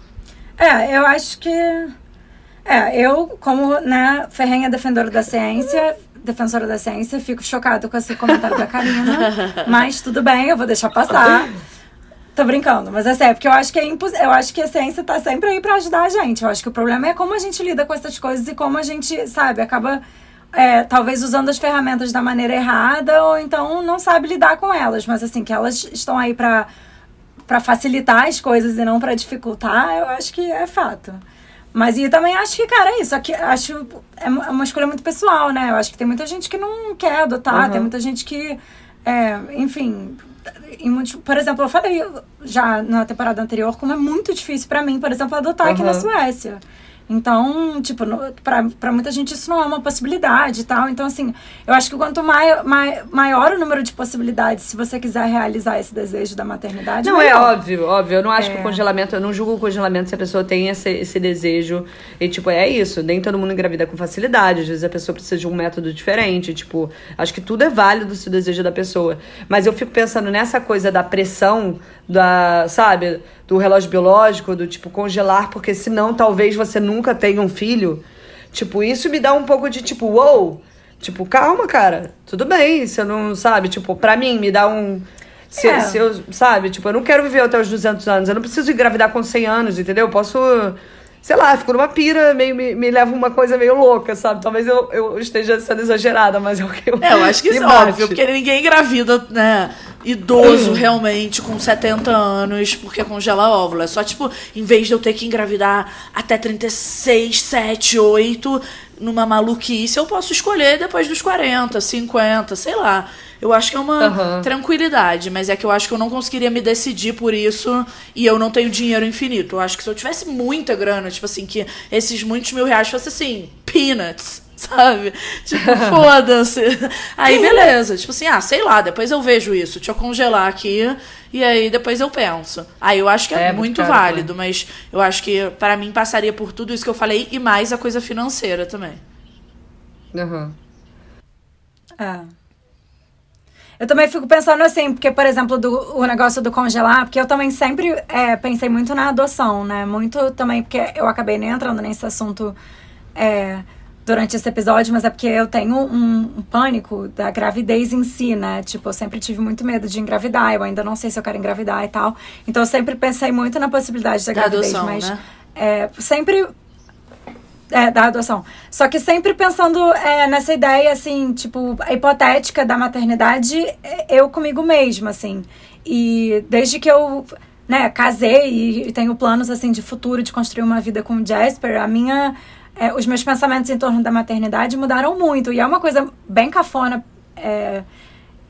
[SPEAKER 2] É, eu acho que. É, eu, como, né, ferrenha defensora da ciência, defensora da ciência, fico chocado com esse comentário da Karina. mas tudo bem, eu vou deixar passar. Tô brincando, mas é sério, porque eu acho que é impos... eu acho que a ciência tá sempre aí pra ajudar a gente. Eu acho que o problema é como a gente lida com essas coisas e como a gente, sabe, acaba é, talvez usando as ferramentas da maneira errada ou então não sabe lidar com elas. Mas assim, que elas estão aí pra, pra facilitar as coisas e não pra dificultar, eu acho que é fato. Mas e também acho que, cara, é isso. Aqui, acho é uma é uma escolha muito pessoal, né? Eu acho que tem muita gente que não quer adotar,
[SPEAKER 3] Uhum.
[SPEAKER 2] tem muita gente que, é, enfim. Muitos, por exemplo, eu falei já na temporada anterior como é muito difícil pra mim, por exemplo, adotar aqui na
[SPEAKER 3] Uhum.
[SPEAKER 2] Suécia. Então, tipo, pra muita gente isso não é uma possibilidade e tal. Então, assim, eu acho que quanto mai, mai, maior o número de possibilidades, se você quiser realizar esse desejo da maternidade.
[SPEAKER 3] Não, é óbvio, óbvio. Eu não acho
[SPEAKER 2] É.
[SPEAKER 3] que o congelamento, eu não julgo o congelamento se a pessoa tem esse, esse desejo. E, tipo, é isso. Nem todo mundo engravida com facilidade. Às vezes a pessoa precisa de um método diferente. Tipo, acho que tudo é válido se o desejo da pessoa. Mas eu fico pensando nessa coisa da pressão, da, sabe, do relógio biológico, do tipo, congelar, porque senão talvez você nunca tenha um filho. Tipo, isso me dá um pouco de tipo, uou! Tipo, calma, cara. Tudo bem, você não sabe. Tipo, pra mim, me dá um. Se,
[SPEAKER 2] É.
[SPEAKER 3] se eu, sabe, tipo, eu não quero viver até os 200 anos. Eu não preciso engravidar com 100 anos, entendeu? Eu posso, sei lá, fico numa pira, meio, me, me leva uma coisa meio louca, sabe? Talvez eu, eu esteja sendo exagerada, mas é o que eu.
[SPEAKER 1] É, eu acho que isso é óbvio, porque ninguém engravida, né, idoso realmente com 70 anos porque congela óvulo. É só, tipo, em vez de eu ter que engravidar até 36, 7, 8, numa maluquice, eu posso escolher depois dos 40, 50, sei lá. Eu acho que é uma
[SPEAKER 3] Aham.
[SPEAKER 1] tranquilidade, mas é que eu acho que eu não conseguiria me decidir por isso e eu não tenho dinheiro infinito. Eu acho que se eu tivesse muita grana, tipo assim, que esses muitos mil reais fossem assim, peanuts, sabe? Tipo, foda-se. Aí beleza, tipo assim, ah, sei lá, depois eu vejo isso, deixa eu congelar aqui e aí depois eu penso. Aí eu acho que é,
[SPEAKER 3] É, muito
[SPEAKER 1] muito
[SPEAKER 3] caro
[SPEAKER 1] válido, mas eu acho que para mim passaria por tudo isso que eu falei e mais a coisa financeira também.
[SPEAKER 3] Aham.
[SPEAKER 2] É. Eu também fico pensando assim, porque, por exemplo, do, o negócio do congelar, porque eu também sempre é, pensei muito na adoção, né? Muito também, porque eu acabei nem entrando nesse assunto é, durante esse episódio, mas é porque eu tenho um, um pânico da gravidez em si, né? Tipo, eu sempre tive muito medo de engravidar, eu ainda não sei se eu quero engravidar e tal. Então eu sempre pensei muito na possibilidade da,
[SPEAKER 1] Da
[SPEAKER 2] gravidez,
[SPEAKER 1] adoção,
[SPEAKER 2] mas
[SPEAKER 1] né?
[SPEAKER 2] é, sempre é, da adoção. Só que sempre pensando é, nessa ideia, assim, tipo, hipotética da maternidade, é, eu comigo mesma, assim. E desde que eu, né, casei e tenho planos, assim, de futuro, de construir uma vida com o Jasper, a minha... é, os meus pensamentos em torno da maternidade mudaram muito. E é uma coisa bem cafona, é,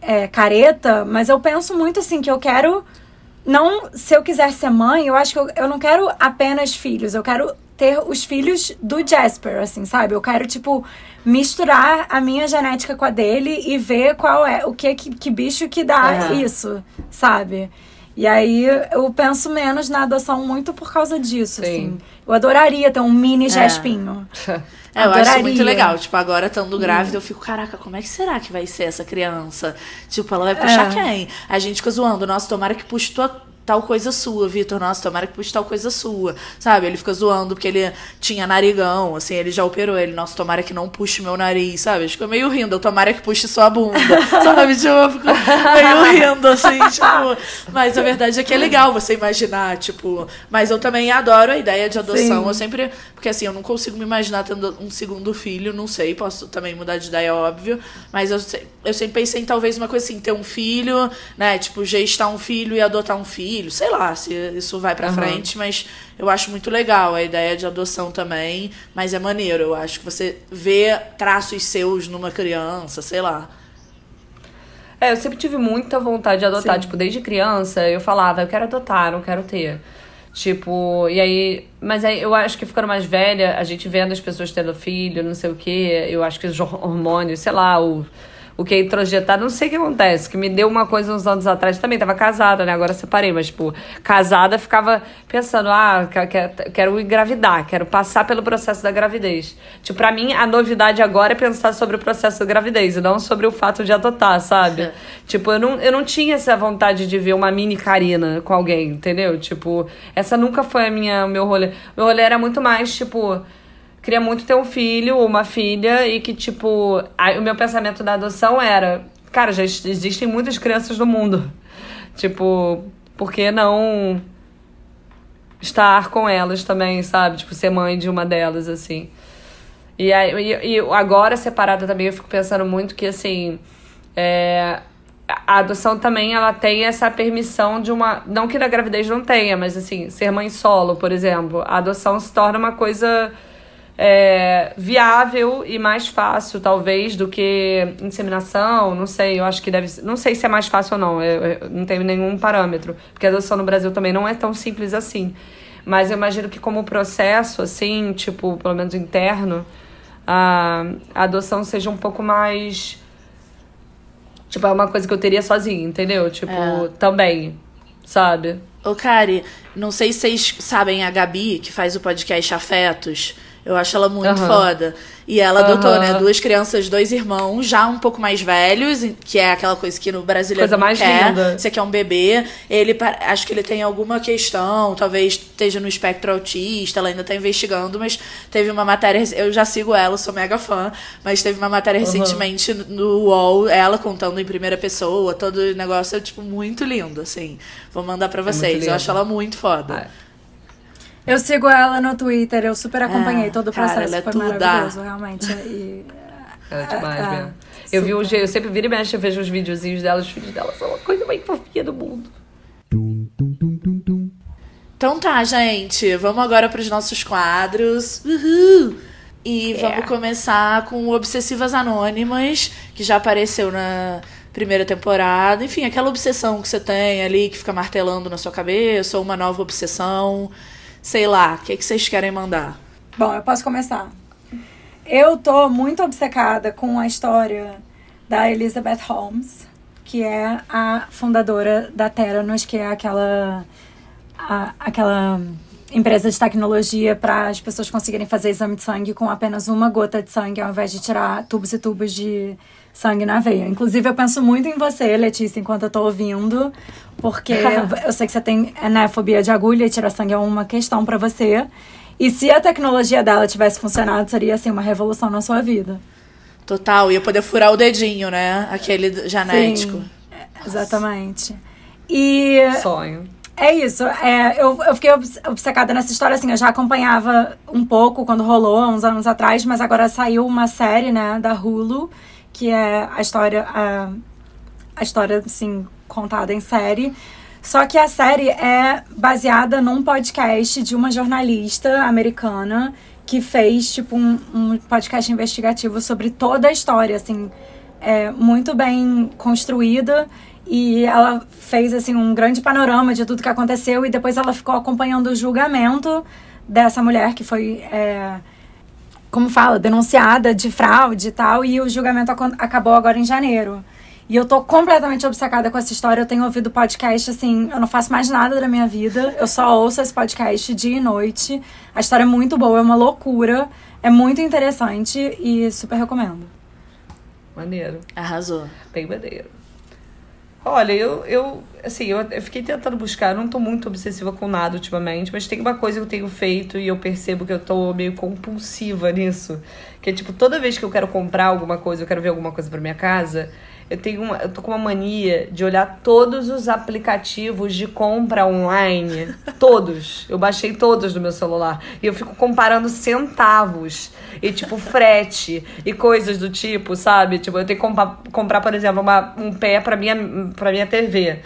[SPEAKER 2] é, careta, mas eu penso muito, assim, que eu quero... Não, se eu quiser ser mãe, eu acho que eu, eu não quero apenas filhos, eu quero ter os filhos do Jasper, assim, sabe? Eu quero, tipo, misturar a minha genética com a dele e ver qual é, o que, que, que bicho que dá
[SPEAKER 3] Aham.
[SPEAKER 2] isso, sabe? E aí eu penso menos na adoção muito por causa disso,
[SPEAKER 3] Sim.
[SPEAKER 2] assim. Eu adoraria ter um mini Jaspinho.
[SPEAKER 1] É, eu acho
[SPEAKER 2] Adoraria.
[SPEAKER 1] muito legal. Tipo, agora estando grávida, eu fico, caraca, como é que será que vai ser essa criança? Tipo, ela vai puxar
[SPEAKER 2] É.
[SPEAKER 1] quem? A gente fica zoando, nossa, tomara que puxe tua, tal coisa sua, Vitor. Nossa, tomara que puxe tal coisa sua. Sabe? Ele fica zoando porque ele tinha narigão, assim, ele já operou ele. Nossa, tomara que não puxe meu nariz, sabe? Ele fica meio rindo, eu tomara que puxe sua bunda. sabe? Tipo, eu fico meio rindo, assim, tipo. Mas a verdade é que é legal você imaginar, tipo. Mas eu também adoro a ideia de adoção.
[SPEAKER 2] Sim.
[SPEAKER 1] Eu sempre. Porque assim, eu não consigo me imaginar tendo um segundo filho, não sei, posso também mudar de ideia, óbvio. Mas eu, eu sempre pensei em talvez uma coisa assim, ter um filho, né? Tipo, gestar um filho e adotar um filho. Sei lá se isso vai pra
[SPEAKER 3] Aham.
[SPEAKER 1] frente, mas eu acho muito legal a ideia de adoção também. Mas é maneiro, eu acho que você vê traços seus numa criança, sei lá.
[SPEAKER 3] É, eu sempre tive muita vontade de adotar.
[SPEAKER 2] Sim.
[SPEAKER 3] Tipo, desde criança eu falava, eu quero adotar, não quero ter. Tipo, e aí. Mas aí eu acho que ficando mais velha, a gente vendo as pessoas tendo filho, não sei o quê, eu acho que os hormônios, sei lá, o. O que é introjetado, não sei o que acontece, que me deu uma coisa uns anos atrás, também tava casada, né? Agora separei, mas, tipo, casada, ficava pensando, ah, que- que- quero engravidar, quero passar pelo processo da gravidez. Tipo, pra mim, a novidade agora é pensar sobre o processo da gravidez, e não sobre o fato de adotar, sabe?
[SPEAKER 1] É.
[SPEAKER 3] Tipo, eu não, eu não tinha essa vontade de ver uma mini Karina com alguém, entendeu? Tipo, essa nunca foi a minha, o meu rolê. Meu rolê era muito mais, tipo, queria muito ter um filho ou uma filha e que, tipo, o meu pensamento da adoção era, cara, já ex- existem muitas crianças no mundo. Tipo, por que não estar com elas também, sabe? Tipo, ser mãe de uma delas, assim. E, aí, e agora, separada também, eu fico pensando muito que, assim, é, a adoção também, ela tem essa permissão de uma... Não que na gravidez não tenha, mas, assim, ser mãe solo, por exemplo. A adoção se torna uma coisa é, viável e mais fácil, talvez, do que inseminação. Não sei, eu acho que deve Não sei se é mais fácil ou não, eu, eu não tenho nenhum parâmetro. Porque a adoção no Brasil também não é tão simples assim. Mas eu imagino que como processo, assim, tipo, pelo menos interno, a, a adoção seja um pouco mais. Tipo, é uma coisa que eu teria sozinha, entendeu? Tipo,
[SPEAKER 1] É.
[SPEAKER 3] também, sabe?
[SPEAKER 1] Ô, Kari, não sei se vocês sabem a Gabi, que faz o podcast Afetos. Eu acho ela muito
[SPEAKER 3] Aham.
[SPEAKER 1] foda. E ela adotou,
[SPEAKER 3] Aham.
[SPEAKER 1] né? Duas crianças, dois irmãos, já um pouco mais velhos, que é aquela coisa que no brasileiro
[SPEAKER 3] Coisa mais
[SPEAKER 1] quer.
[SPEAKER 3] linda.
[SPEAKER 1] Você quer um bebê. Ele acho que ele tem alguma questão, talvez esteja no espectro autista, ela ainda tá investigando, mas teve uma matéria. Eu já sigo ela, sou mega fã, mas teve uma matéria recentemente no UOL, ela contando em primeira pessoa, todo o negócio é, tipo, muito lindo, assim. Vou mandar pra
[SPEAKER 3] muito
[SPEAKER 1] vocês.
[SPEAKER 3] lindo.
[SPEAKER 1] eu acho ela muito foda.
[SPEAKER 3] Ah,
[SPEAKER 2] Eu sigo ela no Twitter, eu super acompanhei
[SPEAKER 1] Ah,
[SPEAKER 2] todo o
[SPEAKER 1] cara,
[SPEAKER 2] processo,
[SPEAKER 1] ela é
[SPEAKER 2] foi
[SPEAKER 1] tudo
[SPEAKER 2] maravilhoso, realmente. E,
[SPEAKER 3] Ela é demais
[SPEAKER 2] Ah,
[SPEAKER 3] mesmo. Eu vi
[SPEAKER 2] super.
[SPEAKER 3] eu sempre vira e mexe, eu vejo os videozinhos dela, os filhos dela são a coisa mais fofinha do mundo.
[SPEAKER 1] Então tá, gente. Vamos agora pros nossos quadros. Uhul! E vamos começar com Obsessivas Anônimas, que já apareceu na primeira temporada. Enfim, aquela obsessão que você tem ali, que fica martelando na sua cabeça, ou uma nova obsessão. Sei lá, o que, que vocês querem mandar?
[SPEAKER 2] Bom, eu posso começar. Eu tô muito obcecada com a história da Elizabeth Holmes, que é a fundadora da Theranos, que é aquela a- aquela empresa de tecnologia para as pessoas conseguirem fazer exame de sangue com apenas uma gota de sangue, ao invés de tirar tubos e tubos de sangue na veia. Inclusive, eu penso muito em você, Letícia, enquanto eu tô ouvindo, porque eu sei que você tem né, fobia de agulha e tirar sangue é uma questão para você. E se a tecnologia dela tivesse funcionado, seria assim uma revolução na sua vida.
[SPEAKER 1] Total, ia poder furar o dedinho, né? Aquele genético.
[SPEAKER 2] Sim, exatamente. E
[SPEAKER 3] Sonho.
[SPEAKER 2] É isso. É, eu, eu fiquei obcecada nessa história, assim, eu já acompanhava um pouco quando rolou, há uns anos atrás, mas agora saiu uma série, né, da Hulu, que é a história, a, a história, assim, contada em série. Só que a série é baseada num podcast de uma jornalista americana que fez, tipo, um, um podcast investigativo sobre toda a história, assim, é, muito bem construída e ela fez assim um grande panorama de tudo que aconteceu e depois ela ficou acompanhando o julgamento dessa mulher que foi é, como fala denunciada de fraude e tal e o julgamento acon- acabou agora em janeiro e eu tô completamente obcecada com essa história eu tenho ouvido podcast assim eu não faço mais nada da minha vida eu só ouço esse podcast dia e noite a história é muito boa é uma loucura é muito interessante e super recomendo
[SPEAKER 3] Maneiro.
[SPEAKER 1] Arrasou.
[SPEAKER 3] Bem maneiro. Olha, eu, eu assim, eu, eu fiquei tentando buscar, eu não tô muito obsessiva com nada ultimamente, mas tem uma coisa que eu tenho feito e eu percebo que eu tô meio compulsiva nisso. Que é tipo, toda vez que eu quero comprar alguma coisa, eu quero ver alguma coisa pra minha casa, eu tenho uma, eu tô com uma mania de olhar todos os aplicativos de compra online. Todos. Eu baixei todos no meu celular. E eu fico comparando centavos. E tipo, frete e coisas do tipo, sabe? Tipo, eu tenho que compa- comprar, por exemplo, uma, um pé pra minha, pra minha TV.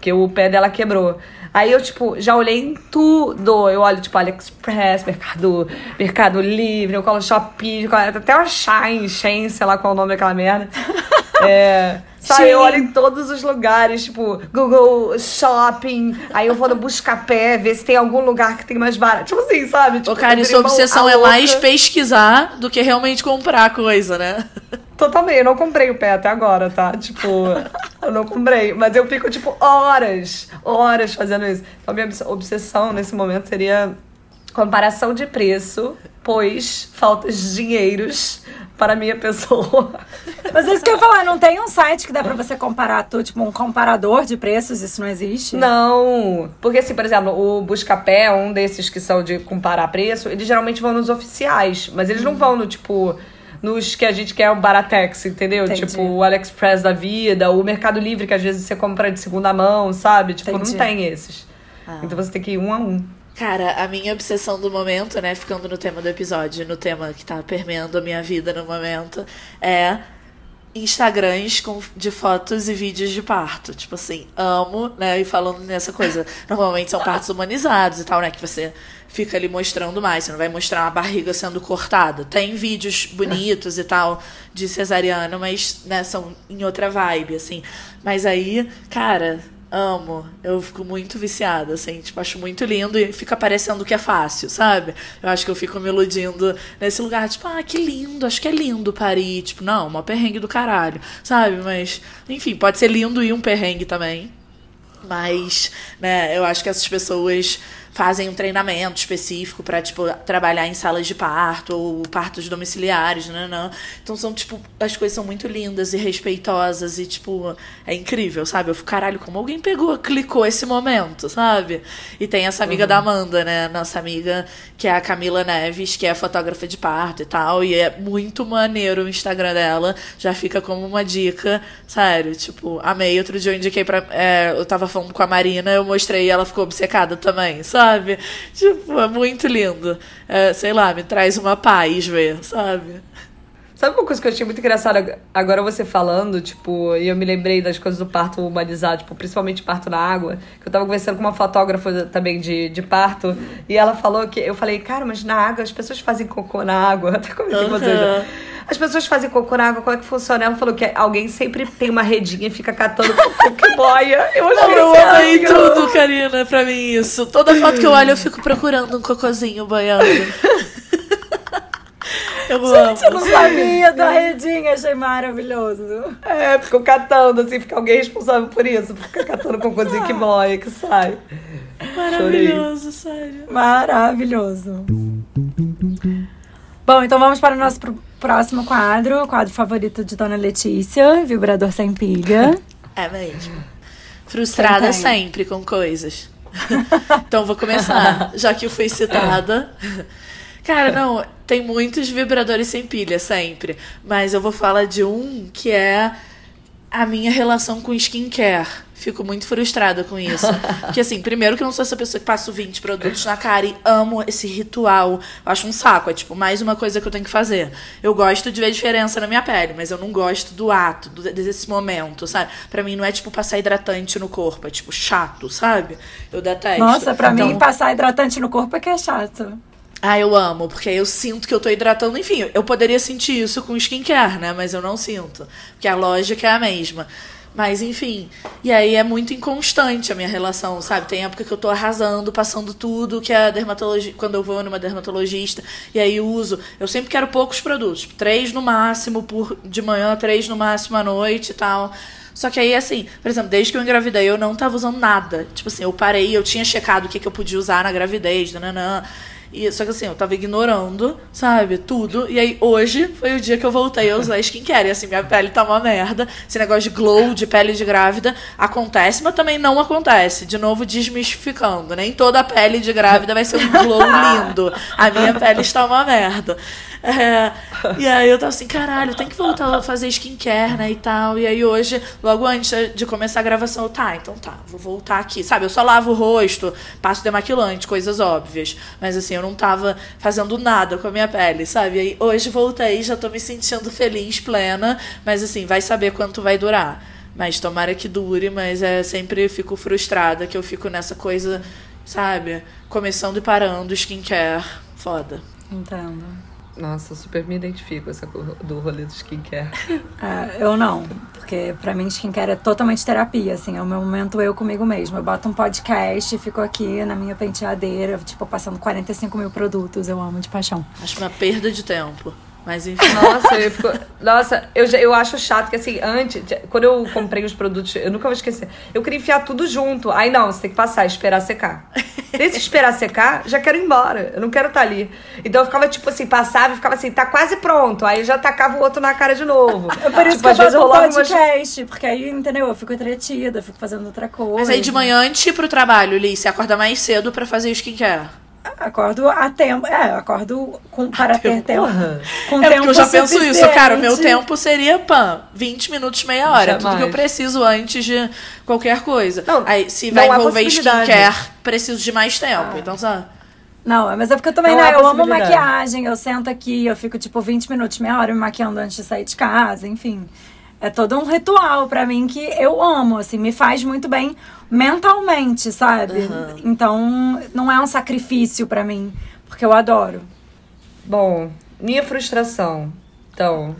[SPEAKER 3] Porque o pé dela quebrou. Aí eu, tipo, já olhei em tudo. Eu olho, tipo, AliExpress, Mercado, Mercado Livre, eu colo Shopee, até o Shine, Shein, sei lá qual é o nome daquela merda. É. Sabe, eu olho em todos os lugares, tipo, Google Shopping. Aí eu vou no Buscapé, ver se tem algum lugar que tem mais barato. Tipo assim, sabe? Tipo,
[SPEAKER 1] Ô, cara, sua
[SPEAKER 3] uma-
[SPEAKER 1] obsessão
[SPEAKER 3] a
[SPEAKER 1] é mais pesquisar do que realmente comprar coisa, né?
[SPEAKER 3] Totalmente, eu não comprei o pé até agora, tá? Tipo, eu não comprei. Mas eu fico, tipo, horas, horas fazendo isso. Então, minha obs- obsessão nesse momento seria comparação de preço, pois faltas dinheiros para a minha pessoa.
[SPEAKER 2] Mas é isso que eu ia falar, não tem um site que dá pra você comparar tudo, tipo um comparador de preços, isso não existe?
[SPEAKER 3] Não, porque assim, por exemplo, o Buscapé, um desses que são de comparar preço, eles geralmente vão nos oficiais, mas eles não vão no, tipo, nos que a gente quer o Baratex, entendeu?
[SPEAKER 2] Entendi.
[SPEAKER 3] Tipo, o AliExpress da vida, o Mercado Livre, que às vezes você compra de segunda mão, sabe? Tipo,
[SPEAKER 2] Entendi.
[SPEAKER 3] não tem esses. Então você tem que ir um a um.
[SPEAKER 1] Cara, a minha obsessão do momento, né, ficando no tema do episódio, no tema que tá permeando a minha vida no momento, é Instagrams com, de fotos e vídeos de parto. Tipo assim, amo, né? E falando nessa coisa. Normalmente são partos humanizados e tal, né? Que você fica ali mostrando mais. Você não vai mostrar uma barriga sendo cortada. Tem vídeos bonitos e tal de cesariana, mas, né, são em outra vibe, assim. Mas aí, cara, Amo. Eu fico muito viciada, assim, tipo, acho muito lindo e fica parecendo que é fácil, sabe? Eu acho que eu fico me iludindo nesse lugar, tipo, ah, que lindo, acho que é lindo parir. Tipo, não, uma perrengue do caralho, sabe? Mas, enfim, pode ser lindo e um perrengue também. Mas, né, eu acho que essas pessoas fazem um treinamento específico para tipo trabalhar em salas de parto ou partos domiciliares, né, né? Então são tipo as coisas são muito lindas e respeitosas e tipo é incrível, sabe? Eu fico caralho como alguém pegou, clicou esse momento, sabe? E tem essa amiga uhum. da Amanda, né, nossa amiga que é a Camila Neves, que é fotógrafa de parto e tal, e é muito maneiro o Instagram dela, já fica como uma dica, sério, tipo, amei. Outro dia eu indiquei pra. É, eu tava falando com a Marina, eu mostrei e ela ficou obcecada também, sabe? Sabe? Tipo, é muito lindo. É, sei lá, me traz uma paz ver, sabe?
[SPEAKER 3] Sabe uma coisa que eu achei muito engraçada agora você falando, tipo, e eu me lembrei das coisas do parto humanizado, tipo, principalmente parto na água, que eu tava conversando com uma fotógrafa também de, de parto, e ela falou que, eu falei, cara, mas na água as pessoas fazem cocô na água, até comentei com você. As pessoas fazem cocô na água, como é que funciona? Ela falou que alguém sempre tem uma redinha e fica catando cocô que boia.
[SPEAKER 1] Eu achei eu amei tudo, Karina, pra mim isso. Toda foto que eu olho, eu fico procurando um cocôzinho boiando.
[SPEAKER 2] Eu Gente, eu não sabia da redinha, achei maravilhoso.
[SPEAKER 3] É, ficou catando, assim, fica alguém responsável por isso. Fica catando cocôzinho que boia, que sai.
[SPEAKER 1] Maravilhoso, Chorei. sério.
[SPEAKER 2] Maravilhoso. Bom, então vamos para o nosso próximo quadro, o quadro favorito de Dona Letícia, vibrador sem pilha.
[SPEAKER 1] É mesmo. Frustrada sempre com coisas. então vou começar, já que eu fui citada. Cara, não, tem muitos vibradores sem pilha sempre, mas eu vou falar de um que é a minha relação com skincare. Fico muito frustrada com isso. Porque, assim, primeiro que eu não sou essa pessoa que passo 20 produtos na cara e amo esse ritual. Eu acho um saco. É, tipo, mais uma coisa que eu tenho que fazer. Eu gosto de ver diferença na minha pele, mas eu não gosto do ato, do, desse momento, sabe? Pra mim não é, tipo, passar hidratante no corpo. É, tipo, chato, sabe? Eu detesto.
[SPEAKER 2] Nossa, pra então... mim, passar hidratante no corpo é que é chato.
[SPEAKER 1] Ah, eu amo, porque eu sinto que eu tô hidratando. Enfim, eu poderia sentir isso com skincare, né? Mas eu não sinto. Porque a lógica é a mesma. Mas enfim, e aí é muito inconstante a minha relação, sabe? Tem época que eu tô arrasando, passando tudo que a dermatologia, quando eu vou numa dermatologista, e aí uso, eu sempre quero poucos produtos, três no máximo por de manhã, três no máximo à noite e tal. Só que aí, assim, por exemplo, desde que eu engravidei, eu não tava usando nada. Tipo assim, eu parei, eu tinha checado o que, que eu podia usar na gravidez, nananã. E, só que assim, eu tava ignorando, sabe, tudo. E aí hoje foi o dia que eu voltei a usar skincare. E assim, minha pele tá uma merda. Esse negócio de glow, de pele de grávida, acontece, mas também não acontece. De novo, desmistificando. Nem toda a pele de grávida vai ser um glow lindo. A minha pele está uma merda. É, e aí eu tava assim, caralho, tem que voltar a fazer skincare, né, e tal. E aí hoje, logo antes de começar a gravação, eu, tá, então tá, vou voltar aqui. Sabe, eu só lavo o rosto, passo demaquilante, coisas óbvias. Mas assim, eu não tava fazendo nada com a minha pele, sabe? E aí hoje voltei, já tô me sentindo feliz, plena. Mas assim, vai saber quanto vai durar. Mas tomara que dure, mas é sempre fico frustrada que eu fico nessa coisa, sabe? Começando e parando, skincare. Foda.
[SPEAKER 2] Entendo.
[SPEAKER 3] Nossa, super me identifico essa do rolê do skincare.
[SPEAKER 2] É, eu não, porque pra mim skincare é totalmente terapia, assim, é o meu momento eu comigo mesmo. Eu boto um podcast e fico aqui na minha penteadeira, tipo, passando 45 mil produtos, eu amo de paixão.
[SPEAKER 1] Acho uma perda de tempo. Mas enfim.
[SPEAKER 3] Nossa, eu fico, nossa, eu, eu acho chato que assim, antes, quando eu comprei os produtos, eu nunca vou esquecer. Eu queria enfiar tudo junto. Aí não, você tem que passar, esperar secar. Nesse esperar secar, já quero ir embora. Eu não quero estar tá ali. Então eu ficava tipo assim, passava e ficava assim, tá quase pronto. Aí eu já tacava o outro na cara de novo.
[SPEAKER 2] É por isso tipo, que eu faço um podcast, umas... porque aí, entendeu? Eu fico entretida, fico fazendo outra coisa.
[SPEAKER 1] Mas aí de manhã antes de ir pro trabalho, Liz, você acorda mais cedo para fazer o skincare.
[SPEAKER 2] Acordo a tempo. É, acordo com, para ter tempo.
[SPEAKER 1] Com é tempo porque eu já penso isso, cara. O meu tempo seria, pã, 20 minutos, meia hora. Jamais. Tudo que eu preciso antes de qualquer coisa. Não, Aí, se vai envolver skincare, preciso de mais tempo. Ah. Então, sabe?
[SPEAKER 2] Não, mas é porque eu também, não né? Eu amo maquiagem, eu sento aqui, eu fico tipo 20 minutos, meia hora me maquiando antes de sair de casa, enfim. É todo um ritual para mim que eu amo, assim, me faz muito bem mentalmente, sabe? Uhum. Então, não é um sacrifício para mim, porque eu adoro.
[SPEAKER 3] Bom, minha frustração. Então,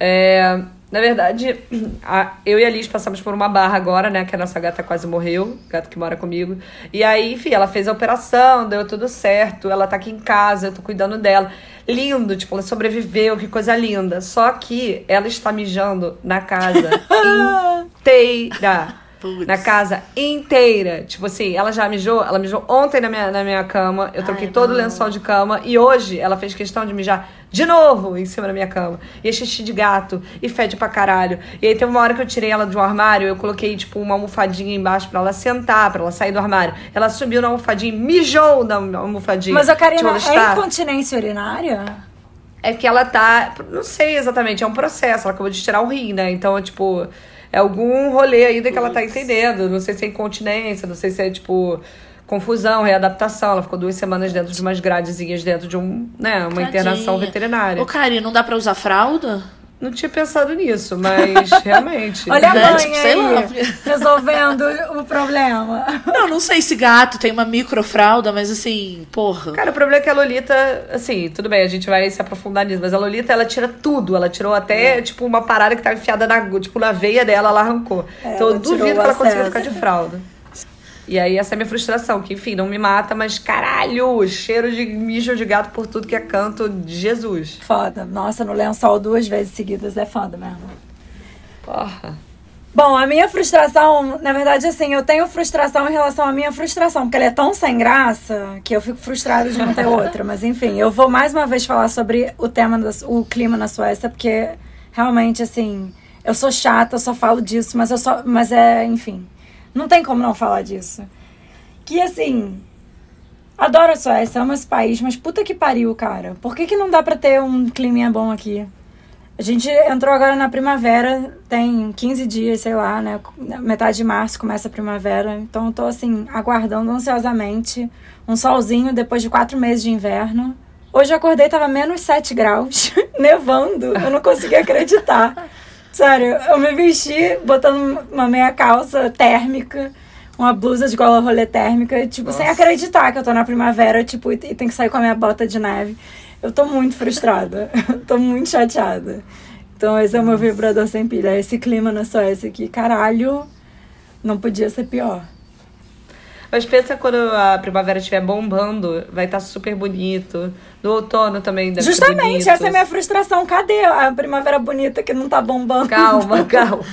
[SPEAKER 3] é, Na verdade, a- eu e a Liz passamos por uma barra agora, né? Que a nossa gata quase morreu, gato que mora comigo. E aí, enfim, ela fez a operação, deu tudo certo. Ela tá aqui em casa, eu tô cuidando dela. Lindo, tipo, ela sobreviveu, que coisa linda. Só que ela está mijando na casa inteira.
[SPEAKER 1] Putz.
[SPEAKER 3] Na casa inteira. Tipo assim, ela já mijou, ela mijou ontem na minha, na minha cama. Eu troquei
[SPEAKER 1] Ai,
[SPEAKER 3] todo o
[SPEAKER 1] não.
[SPEAKER 3] lençol de cama. E hoje ela fez questão de mijar de novo em cima da minha cama. E é xixi de gato. E fede pra caralho. E aí teve uma hora que eu tirei ela de um armário. Eu coloquei, tipo, uma almofadinha embaixo pra ela sentar, pra ela sair do armário. Ela subiu na almofadinha, mijou na almofadinha.
[SPEAKER 2] Mas a Karina
[SPEAKER 3] Tipo,
[SPEAKER 2] é incontinência urinária?
[SPEAKER 3] é que ela tá. Não sei exatamente, é um processo. Ela acabou de tirar o rim, né? Então, é tipo. É algum rolê ainda que ela tá entendendo. Não sei se é incontinência, não sei se é, tipo. Confusão, readaptação. Ela ficou duas semanas dentro de umas gradezinhas dentro de um, né, uma internação
[SPEAKER 1] Tadinha.
[SPEAKER 3] veterinária.
[SPEAKER 1] Ô, Kari, não dá pra usar fralda?
[SPEAKER 3] Não tinha pensado nisso, mas realmente.
[SPEAKER 2] Olha a
[SPEAKER 1] Né?
[SPEAKER 2] mãe
[SPEAKER 1] Tipo,
[SPEAKER 2] aí,
[SPEAKER 1] lá.
[SPEAKER 2] resolvendo o problema.
[SPEAKER 1] Não, não sei se gato tem uma microfralda, mas assim, porra.
[SPEAKER 3] Cara, o problema é que a Lolita, assim, tudo bem, a gente vai se aprofundar nisso, mas a Lolita, ela tira tudo. Ela tirou até, tipo, uma parada que tava enfiada na, tipo, na veia dela, ela arrancou. então eu duvido que ela consiga
[SPEAKER 2] acesso.
[SPEAKER 3] ficar de fralda. E aí, essa é a minha frustração, que, enfim, não me mata, mas caralho, cheiro de mijo de gato por tudo que é canto de Jesus.
[SPEAKER 2] Foda. Nossa, no lençol duas vezes seguidas é foda mesmo.
[SPEAKER 3] Porra.
[SPEAKER 2] Bom, a minha frustração, na verdade, assim, eu tenho frustração em relação à minha frustração, porque ela é tão sem graça que eu fico frustrada de não ter outra. Mas enfim, eu vou mais uma vez falar sobre o tema, do, o clima na Suécia, porque realmente, assim, eu sou chata, eu só falo disso, mas eu só. Mas é, enfim, não tem como não falar disso. Que assim. Adoro a Suécia, amo esse país, mas puta que pariu, cara. Por que, que não dá pra ter um clima bom aqui? A gente entrou agora na primavera, tem 15 dias, sei lá, né? Metade de março começa a primavera. Então eu tô assim, aguardando ansiosamente um solzinho depois de quatro meses de inverno. Hoje eu acordei, tava menos 7 graus, nevando. Eu não conseguia acreditar. Sério, eu me vesti botando uma meia calça térmica, uma blusa de gola rolê térmica, tipo, sem acreditar que eu tô na primavera, tipo, e e tenho que sair com a minha bota de neve. Eu tô muito frustrada. tô muito chateada. Então esse é o meu vibrador sem pilha. Esse clima na Suécia aqui, caralho, não podia ser pior.
[SPEAKER 3] Mas pensa quando a primavera estiver bombando, vai estar super bonito. No outono também deve
[SPEAKER 2] Justamente,
[SPEAKER 3] bonito.
[SPEAKER 2] essa é a minha frustração. Cadê a primavera bonita que não tá bombando?
[SPEAKER 3] Calma, calma.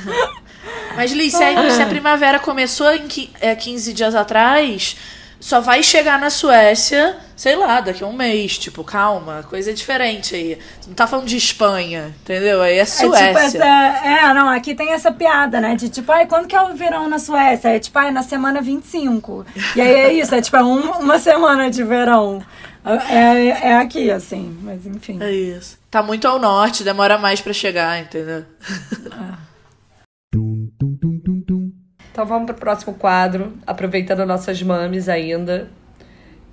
[SPEAKER 1] Mas, Liz, se a, se a primavera começou em qui- é, 15 dias atrás, só vai chegar na Suécia, sei lá, daqui a um mês. Tipo, calma, coisa diferente aí. Não tá falando de Espanha, entendeu? Aí é
[SPEAKER 2] É
[SPEAKER 1] Suécia.
[SPEAKER 2] tipo essa. É, não, aqui tem essa piada, né? De tipo, ai, quando que é o verão na Suécia? É tipo, ai, na semana 25. E aí é isso, é tipo, é um- uma semana de verão. É, é aqui, assim, mas enfim.
[SPEAKER 1] É isso. Tá muito ao norte, demora mais pra chegar, entendeu?
[SPEAKER 3] Então vamos pro próximo quadro, aproveitando nossas mames ainda.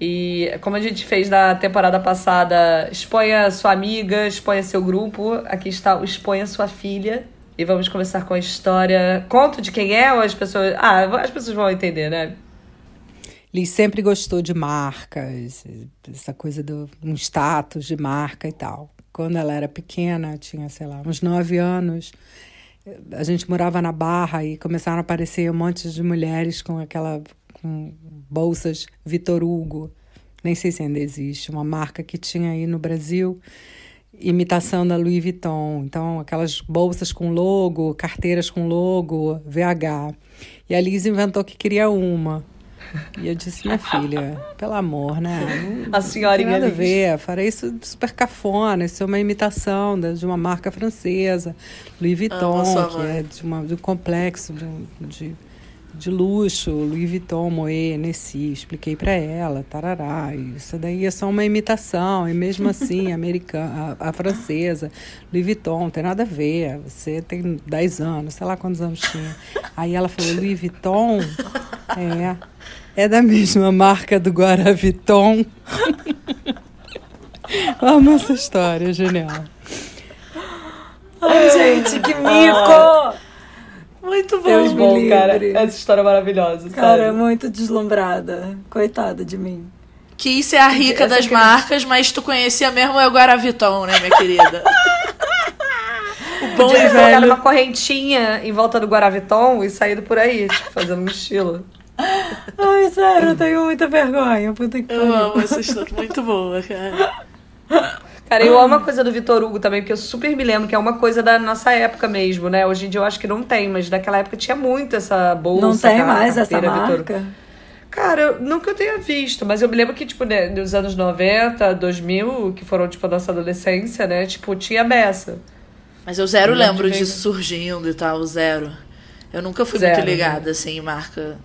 [SPEAKER 3] E como a gente fez na temporada passada, exponha sua amiga, exponha seu grupo. Aqui está o Exponha Sua Filha. E vamos começar com a história. Conto de quem é ou as pessoas. Ah, as pessoas vão entender, né?
[SPEAKER 5] Liz sempre gostou de marcas, essa coisa do um status de marca e tal. Quando ela era pequena, tinha, sei lá, uns nove anos, a gente morava na Barra e começaram a aparecer um monte de mulheres com aquela com bolsas Vitor Hugo. Nem sei se ainda existe, uma marca que tinha aí no Brasil, imitação da Louis Vuitton. Então, aquelas bolsas com logo, carteiras com logo, VH. E a Liz inventou que queria uma. E eu disse, minha filha, pelo amor, né? Não,
[SPEAKER 3] A senhorinha
[SPEAKER 5] não tem nada a ver. Farei isso super cafona. Isso é uma imitação de uma marca francesa, Louis Vuitton, que é de, uma, de um complexo de, de, de luxo, Louis Vuitton, Moët, Nessie. Expliquei para ela, tarará. Isso daí é só uma imitação. E mesmo assim, a americana, a, a francesa, Louis Vuitton, não tem nada a ver. Você tem 10 anos, sei lá quantos anos tinha. Aí ela falou, Louis Vuitton? É. É da mesma marca do Guaraviton. Amo essa história, genial.
[SPEAKER 2] Ai, gente, que mico!
[SPEAKER 1] Muito bom.
[SPEAKER 2] Deus
[SPEAKER 3] Bom, cara, essa história é maravilhosa.
[SPEAKER 2] Cara,
[SPEAKER 3] sério.
[SPEAKER 2] muito deslumbrada. Coitada de mim.
[SPEAKER 1] Quis ser a rica
[SPEAKER 3] Essa
[SPEAKER 1] das
[SPEAKER 3] que-
[SPEAKER 1] marcas, mas tu conhecia mesmo é o Guaraviton, né, minha querida?
[SPEAKER 3] O
[SPEAKER 1] Bom
[SPEAKER 3] Podia ter colocado
[SPEAKER 1] velho.
[SPEAKER 3] uma correntinha em volta do Guaraviton e saído por aí, tipo, fazendo um estilo.
[SPEAKER 2] Ai, sério, eu tenho muita vergonha. Puta que
[SPEAKER 1] Eu
[SPEAKER 2] pariu.
[SPEAKER 1] amo essa história. Muito boa, cara.
[SPEAKER 3] Cara, eu amo a coisa do Vitor Hugo também, porque eu super me lembro que é uma coisa da nossa época mesmo, né? Hoje em dia eu acho que não tem, mas naquela época tinha muito essa bolsa.
[SPEAKER 2] Não tem
[SPEAKER 3] cara,
[SPEAKER 2] mais essa
[SPEAKER 3] carteira Vitor Hugo.
[SPEAKER 2] marca?
[SPEAKER 3] Cara, eu, não que eu tenha visto, mas eu me lembro que, tipo, né, nos anos 90, 2000, que foram, tipo, a nossa adolescência, né? Tipo, tinha beça.
[SPEAKER 1] Mas eu zero
[SPEAKER 3] Eu lembro
[SPEAKER 1] lembro disso surgindo e tal, zero. Eu nunca fui
[SPEAKER 3] Zero,
[SPEAKER 1] muito
[SPEAKER 3] né?
[SPEAKER 1] ligada, assim, em marca.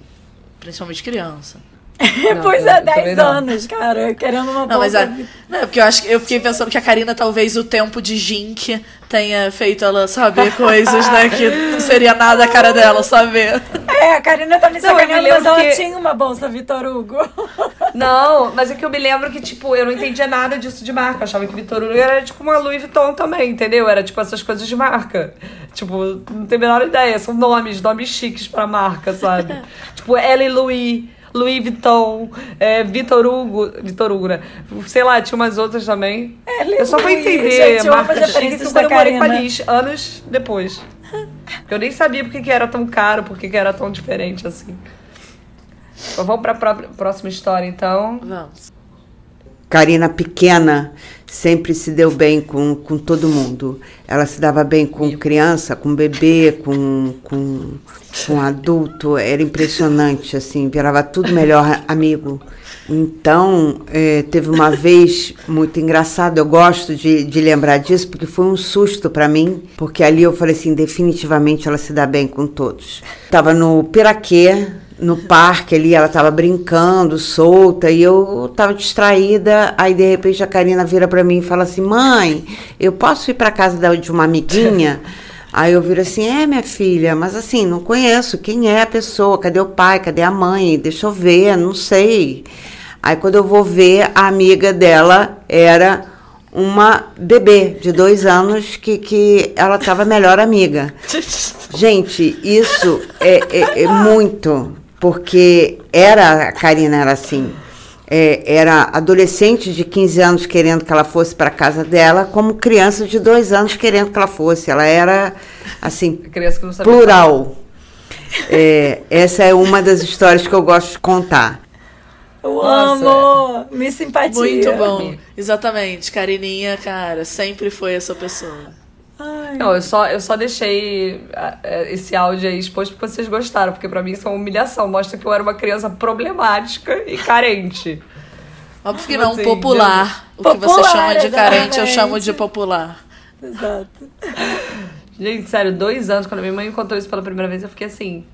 [SPEAKER 1] Principalmente criança.
[SPEAKER 3] Não,
[SPEAKER 2] pois é,
[SPEAKER 3] também
[SPEAKER 2] 10
[SPEAKER 3] não.
[SPEAKER 2] anos, cara, querendo uma
[SPEAKER 1] Não, mas
[SPEAKER 2] bolsa.
[SPEAKER 1] não, é porque eu acho que eu fiquei pensando que a Karina, talvez o tempo de Jink tenha feito ela saber coisas, né? Que não seria nada a cara dela saber.
[SPEAKER 2] É, a Karina tá me
[SPEAKER 3] Não,
[SPEAKER 2] sacaneando, mas ela
[SPEAKER 3] que-
[SPEAKER 2] tinha uma bolsa Vitor Hugo.
[SPEAKER 3] Não, mas é que eu me lembro que, tipo, eu não entendia nada disso de marca. Eu achava que Vitor Hugo era, tipo, uma Louis Vuitton também, entendeu? Era, tipo, essas coisas de marca. Tipo, não tenho a menor ideia. São nomes, nomes chiques pra marca, sabe? tipo, Ellen Louis... Louis Vuitton, é, Vitor Hugo, Vitor Hugo, né? Sei lá, tinha umas outras também.
[SPEAKER 2] Ellen
[SPEAKER 3] eu só fui
[SPEAKER 2] Louis,
[SPEAKER 3] entender
[SPEAKER 2] gente,
[SPEAKER 3] marca
[SPEAKER 2] referências
[SPEAKER 3] quando eu
[SPEAKER 2] da
[SPEAKER 3] morei com a
[SPEAKER 2] Karina.
[SPEAKER 3] Liz, anos depois. Eu nem sabia porque que era tão caro, porque que era tão diferente assim. Mas vamos pra pró- próxima história, então.
[SPEAKER 1] Vamos.
[SPEAKER 6] Karina pequena sempre se deu bem com, com todo mundo. Ela se dava bem com criança, com bebê, com, com, com adulto. Era impressionante, assim, virava tudo melhor amigo. Então, eh, teve uma vez muito engraçado, eu gosto de, de lembrar disso, porque foi um susto para mim, porque ali eu falei assim, definitivamente ela se dá bem com todos. Tava no Piraquê, no parque ali, ela tava brincando, solta, e eu tava distraída. Aí de repente a Karina vira para mim e fala assim: "Mãe, eu posso ir para casa da- de uma amiguinha?" Aí eu viro assim: "É, minha filha, mas assim, não conheço quem é a pessoa, cadê o pai, cadê a mãe? Deixa eu ver, não sei". Aí quando eu vou ver, a amiga dela era uma bebê de dois anos que, que ela tava melhor amiga. Gente, isso é, é- é muito, porque era, a Karina era assim, é, era adolescente de 15 anos querendo que ela fosse para casa dela, como criança de dois anos querendo que ela fosse. Ela era, assim,
[SPEAKER 3] Criança que não sabia
[SPEAKER 6] plural. É, essa é uma das histórias que eu gosto de contar.
[SPEAKER 2] Eu
[SPEAKER 3] Nossa.
[SPEAKER 2] amo! Me simpatia.
[SPEAKER 1] Muito bom. Exatamente. Carininha, cara, sempre foi essa pessoa.
[SPEAKER 2] Ai,
[SPEAKER 3] Não, eu só, eu só deixei esse áudio aí exposto porque vocês gostaram, porque pra mim isso é uma humilhação. Mostra que eu era uma criança problemática e carente.
[SPEAKER 1] Óbvio que não,
[SPEAKER 3] Assim,
[SPEAKER 1] popular. O que você
[SPEAKER 2] Popular,
[SPEAKER 1] chama de carente, eu chamo de popular.
[SPEAKER 2] exato.
[SPEAKER 3] Gente, sério, dois anos, quando a minha mãe me contou isso pela primeira vez, eu fiquei assim,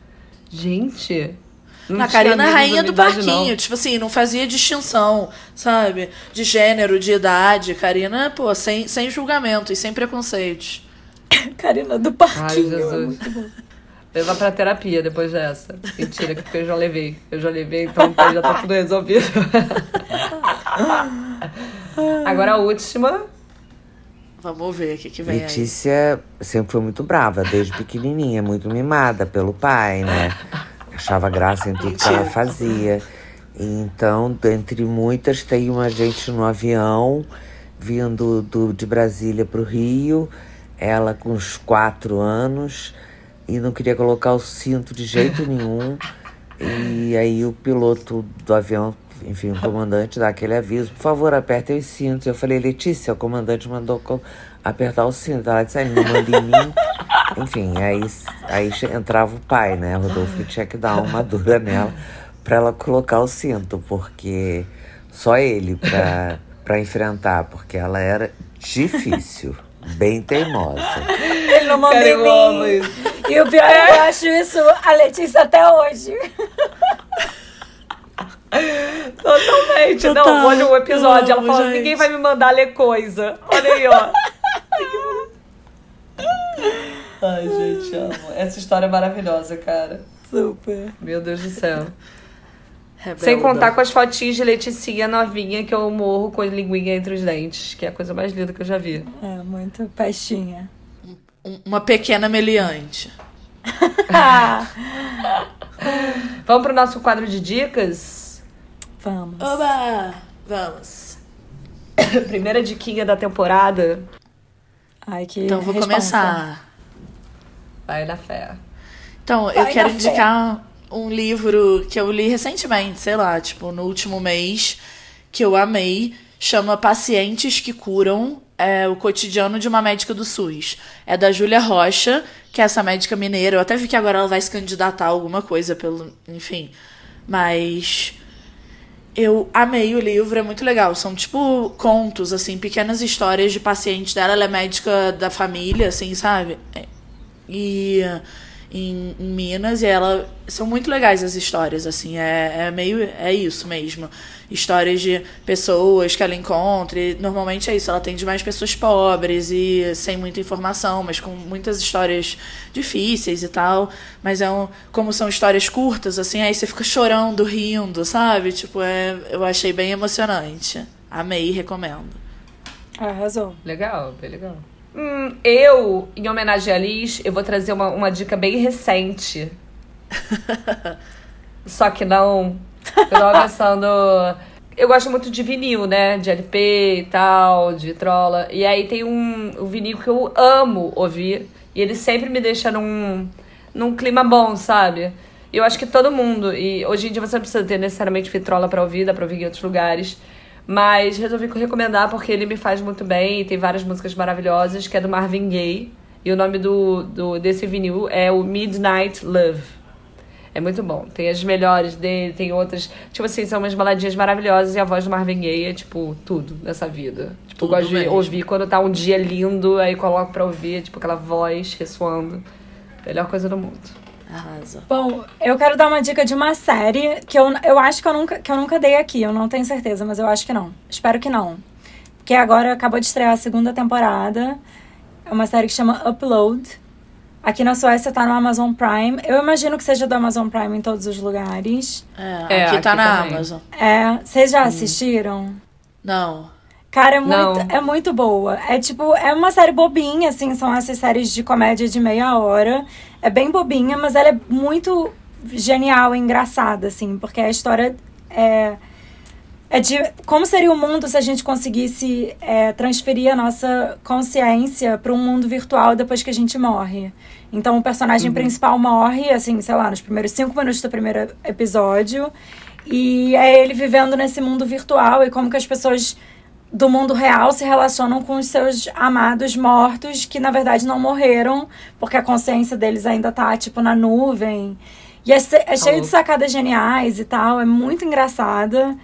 [SPEAKER 3] gente. Não
[SPEAKER 1] Na Karina é rainha do parquinho.
[SPEAKER 3] não.
[SPEAKER 1] Tipo assim, não fazia distinção, sabe? De gênero, de idade. Karina, pô, sem, sem julgamento e sem preconceitos.
[SPEAKER 2] Karina do
[SPEAKER 3] Ai,
[SPEAKER 2] parquinho. é
[SPEAKER 3] Jesus. Levar pra terapia depois dessa. Mentira, porque eu já levei. Eu já levei, então já tá tudo resolvido. Agora a última.
[SPEAKER 1] Vamos ver o que, que vem aí.
[SPEAKER 4] Letícia sempre foi muito brava, desde pequenininha, muito mimada pelo pai, né? Achava graça em tudo que ela fazia. Então, entre muitas, tem uma gente no avião vindo do, de Brasília para o Rio, ela com uns quatro anos, e não queria colocar o cinto de jeito nenhum. E aí o piloto do avião, enfim, o comandante dá aquele aviso, por favor, apertem os cintos. Eu falei, Letícia, o comandante mandou apertar o cinto. Ela disse, ele não manda em mim. Enfim, aí, aí entrava o pai, né? Rodolfo tinha que dar uma dura nela pra ela colocar o cinto, porque só ele pra, pra enfrentar, porque ela era difícil, bem teimosa.
[SPEAKER 2] Ele não manda
[SPEAKER 3] Cara,
[SPEAKER 2] em mim.
[SPEAKER 3] isso.
[SPEAKER 2] E o pior é que eu acho isso a Letícia até hoje.
[SPEAKER 3] Totalmente.
[SPEAKER 1] Total.
[SPEAKER 3] Não, olha um episódio. Ela
[SPEAKER 1] Amo, gente.
[SPEAKER 3] ninguém vai me mandar ler coisa. Olha aí, ó. Ai, gente, amo. Essa história é maravilhosa, cara.
[SPEAKER 2] Super.
[SPEAKER 3] Meu Deus do céu.
[SPEAKER 1] Rebelda.
[SPEAKER 3] Sem contar com as fotinhas de Leticia novinha que eu morro com a linguinha entre os dentes, que é a coisa mais linda que eu já vi.
[SPEAKER 2] É, muito pestinha.
[SPEAKER 1] Um- Uma pequena meliante.
[SPEAKER 3] Vamos pro nosso quadro de dicas?
[SPEAKER 2] Vamos.
[SPEAKER 1] Oba! Vamos.
[SPEAKER 3] Primeira diquinha da temporada.
[SPEAKER 2] Ai, que
[SPEAKER 1] Então vou
[SPEAKER 2] responsa.
[SPEAKER 1] começar.
[SPEAKER 3] Vai na fé.
[SPEAKER 1] Então, eu
[SPEAKER 2] Vai
[SPEAKER 1] quero
[SPEAKER 2] na fé.
[SPEAKER 1] indicar um livro que eu li recentemente, sei lá, tipo, no último mês, que eu amei. Chama Pacientes que Curam. É o cotidiano de uma médica do SUS. É da Júlia Rocha, que é essa médica mineira. Eu até vi que agora ela vai se candidatar a alguma coisa pelo. Enfim. Mas. Eu amei o livro, é muito legal. São tipo contos, assim, pequenas histórias de pacientes dela. Ela é médica da família, assim, sabe? e em, em Minas e ela são muito legais as histórias assim é, é meio é isso mesmo histórias de pessoas que ela encontra e normalmente é isso ela atende mais pessoas pobres e sem muita informação mas com muitas histórias difíceis e tal mas é um, como são histórias curtas assim aí você fica chorando rindo sabe tipo é eu achei bem emocionante amei e recomendo
[SPEAKER 2] Arrasou.
[SPEAKER 3] Legal, bem legal. Hum, eu, em homenagem a Liz, eu vou trazer uma, uma dica bem recente. Só que não. Eu tava pensando. Eu gosto muito de vinil, né? De LP e tal, de trola. E aí tem um, um vinil que eu amo ouvir. E ele sempre me deixa num, num clima bom, sabe? Eu acho que todo mundo. E hoje em dia você não precisa ter necessariamente vitrola pra ouvir, dá pra ouvir em outros lugares. Mas resolvi recomendar porque ele me faz muito bem e tem várias músicas maravilhosas, que é do Marvin Gaye. E o nome do, do, desse vinil é o Midnight Love. É muito bom. Tem as melhores dele, tem outras. Tipo assim, são umas baladinhas maravilhosas e a voz do Marvin Gaye é, tipo, tudo nessa vida. Tipo, eu
[SPEAKER 1] Tudo
[SPEAKER 3] gosto de
[SPEAKER 1] mesmo.
[SPEAKER 3] ouvir quando tá um dia lindo, aí coloco pra ouvir, tipo, aquela voz ressoando. Melhor coisa do mundo.
[SPEAKER 1] Arrasa
[SPEAKER 2] Bom, eu quero dar uma dica de uma série que eu, eu acho que eu, nunca, que eu nunca dei aqui, eu não tenho certeza, mas eu acho que não. Espero que não. Porque agora acabou de estrear a segunda temporada. É uma série que chama Upload. Aqui na Suécia tá no Amazon Prime. Eu imagino que seja do Amazon Prime em todos os lugares.
[SPEAKER 1] é,
[SPEAKER 3] É,
[SPEAKER 1] aqui tá
[SPEAKER 3] aqui
[SPEAKER 1] na
[SPEAKER 3] também.
[SPEAKER 1] Amazon
[SPEAKER 2] É, vocês já assistiram?
[SPEAKER 1] não
[SPEAKER 2] Cara, é
[SPEAKER 3] Não.
[SPEAKER 2] muito, é muito boa. É tipo, é uma série bobinha, assim, são essas séries de comédia de meia hora. É bem bobinha, mas ela é muito genial e engraçada, assim, porque a história é. É de como seria o mundo se a gente conseguisse é, transferir a nossa consciência para um mundo virtual depois que a gente morre. Então o personagem principal morre, assim, sei lá, nos primeiros cinco minutos do primeiro episódio. E é ele vivendo nesse mundo virtual e como que as pessoas do mundo real se relacionam com os seus amados mortos que na verdade não morreram, porque a consciência deles ainda tá tipo na nuvem. E é, é cheio de sacadas geniais e tal, é muito engraçada.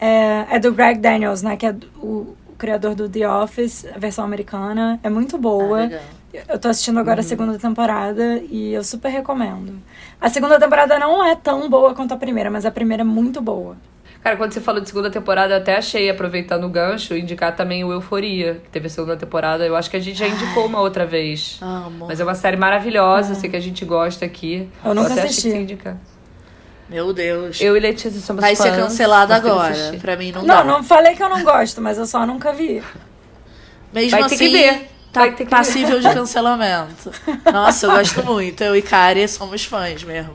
[SPEAKER 2] É, é do Greg Daniels, né, que é o, o criador do The Office, a versão americana. É muito
[SPEAKER 1] Ah,
[SPEAKER 2] boa.
[SPEAKER 1] legal.
[SPEAKER 2] Eu tô assistindo agora a segunda temporada e eu super recomendo. A segunda temporada não é tão boa quanto a primeira, mas a primeira é muito boa.
[SPEAKER 3] Cara, quando você falou de segunda temporada, eu até achei, aproveitando o gancho, indicar também o Euforia, que teve a segunda temporada. Eu acho que a gente já indicou uma outra vez.
[SPEAKER 1] Amo.
[SPEAKER 3] Mas é uma série maravilhosa, sei que a gente gosta aqui.
[SPEAKER 2] Eu nunca
[SPEAKER 3] até achei
[SPEAKER 2] assisti.
[SPEAKER 3] que indica.
[SPEAKER 1] Meu Deus.
[SPEAKER 3] Eu e Letícia somos
[SPEAKER 1] Vai ser
[SPEAKER 3] fãs,
[SPEAKER 1] cancelada
[SPEAKER 3] temos que
[SPEAKER 1] agora.
[SPEAKER 3] assistir.
[SPEAKER 1] Pra mim não,
[SPEAKER 2] Não,
[SPEAKER 1] dá.
[SPEAKER 2] não falei que eu não gosto, mas eu só nunca vi.
[SPEAKER 1] Mesmo
[SPEAKER 3] Vai ter
[SPEAKER 1] assim,
[SPEAKER 3] que ver.
[SPEAKER 1] tá
[SPEAKER 3] Vai ter que
[SPEAKER 1] passível de cancelamento. Nossa, eu gosto muito. Eu e Kari somos fãs mesmo.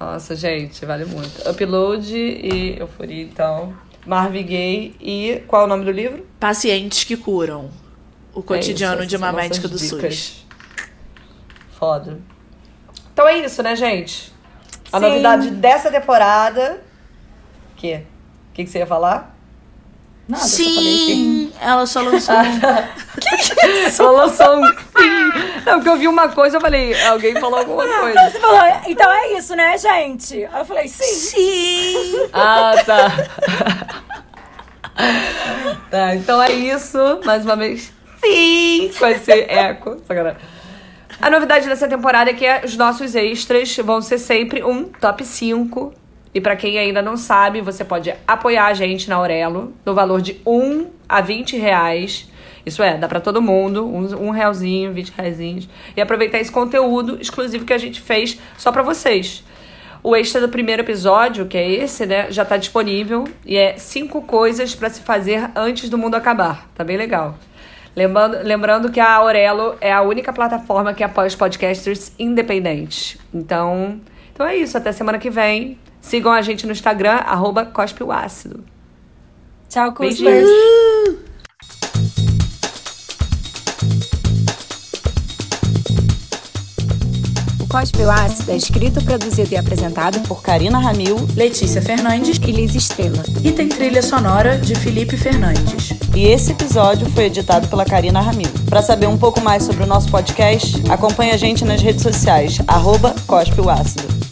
[SPEAKER 3] Nossa, gente, vale muito. Upload e Euforia, então. Marvin Gaye e qual é o nome do livro?
[SPEAKER 1] Pacientes que curam. O cotidiano
[SPEAKER 3] É isso,
[SPEAKER 1] de uma médica do
[SPEAKER 3] nossas
[SPEAKER 1] SUS.
[SPEAKER 3] dicas. Foda. Então é isso, né, gente? A
[SPEAKER 2] Sim.
[SPEAKER 3] novidade dessa temporada. Que? O que, que você ia falar?
[SPEAKER 2] Nada, sim.
[SPEAKER 1] Ela só lançou.
[SPEAKER 3] Ela lançou um sim. Não, porque eu vi uma coisa, eu falei, alguém falou alguma coisa.
[SPEAKER 2] Você falou, então é isso, né, gente? Aí eu falei, sim.
[SPEAKER 1] Sim!
[SPEAKER 3] Ah, tá. tá, então é isso. Mais uma vez, sim. Vai ser eco. Sacanagem. A novidade dessa temporada é que os nossos extras vão ser sempre um top 5. E pra quem ainda não sabe, você pode apoiar a gente na Aurelo no valor de 1 a 20 reais. Isso é, dá pra todo mundo, um, um realzinho, 20 reaisinhos. E aproveitar esse conteúdo exclusivo que a gente fez só pra vocês. O extra do primeiro episódio, que é esse, né, já tá disponível. E é cinco coisas pra se fazer antes do mundo acabar. Tá bem legal. Lembrando, lembrando que a Aurelo é a única plataforma que apoia os podcasters independentes. Então, então é isso. Até semana que vem. Sigam a gente no Instagram, arroba.
[SPEAKER 2] Tchau, Cuspers.
[SPEAKER 1] O
[SPEAKER 2] Cospe o Ácido é escrito, produzido e apresentado
[SPEAKER 3] por Karina Ramil,
[SPEAKER 1] Letícia Fernandes
[SPEAKER 2] e Liz Estrela.
[SPEAKER 1] E tem trilha sonora de Felipe Fernandes.
[SPEAKER 3] E esse episódio foi editado pela Karina Ramil. Para saber um pouco mais sobre o nosso podcast, acompanhe a gente nas redes sociais, arroba Cospe o Ácido.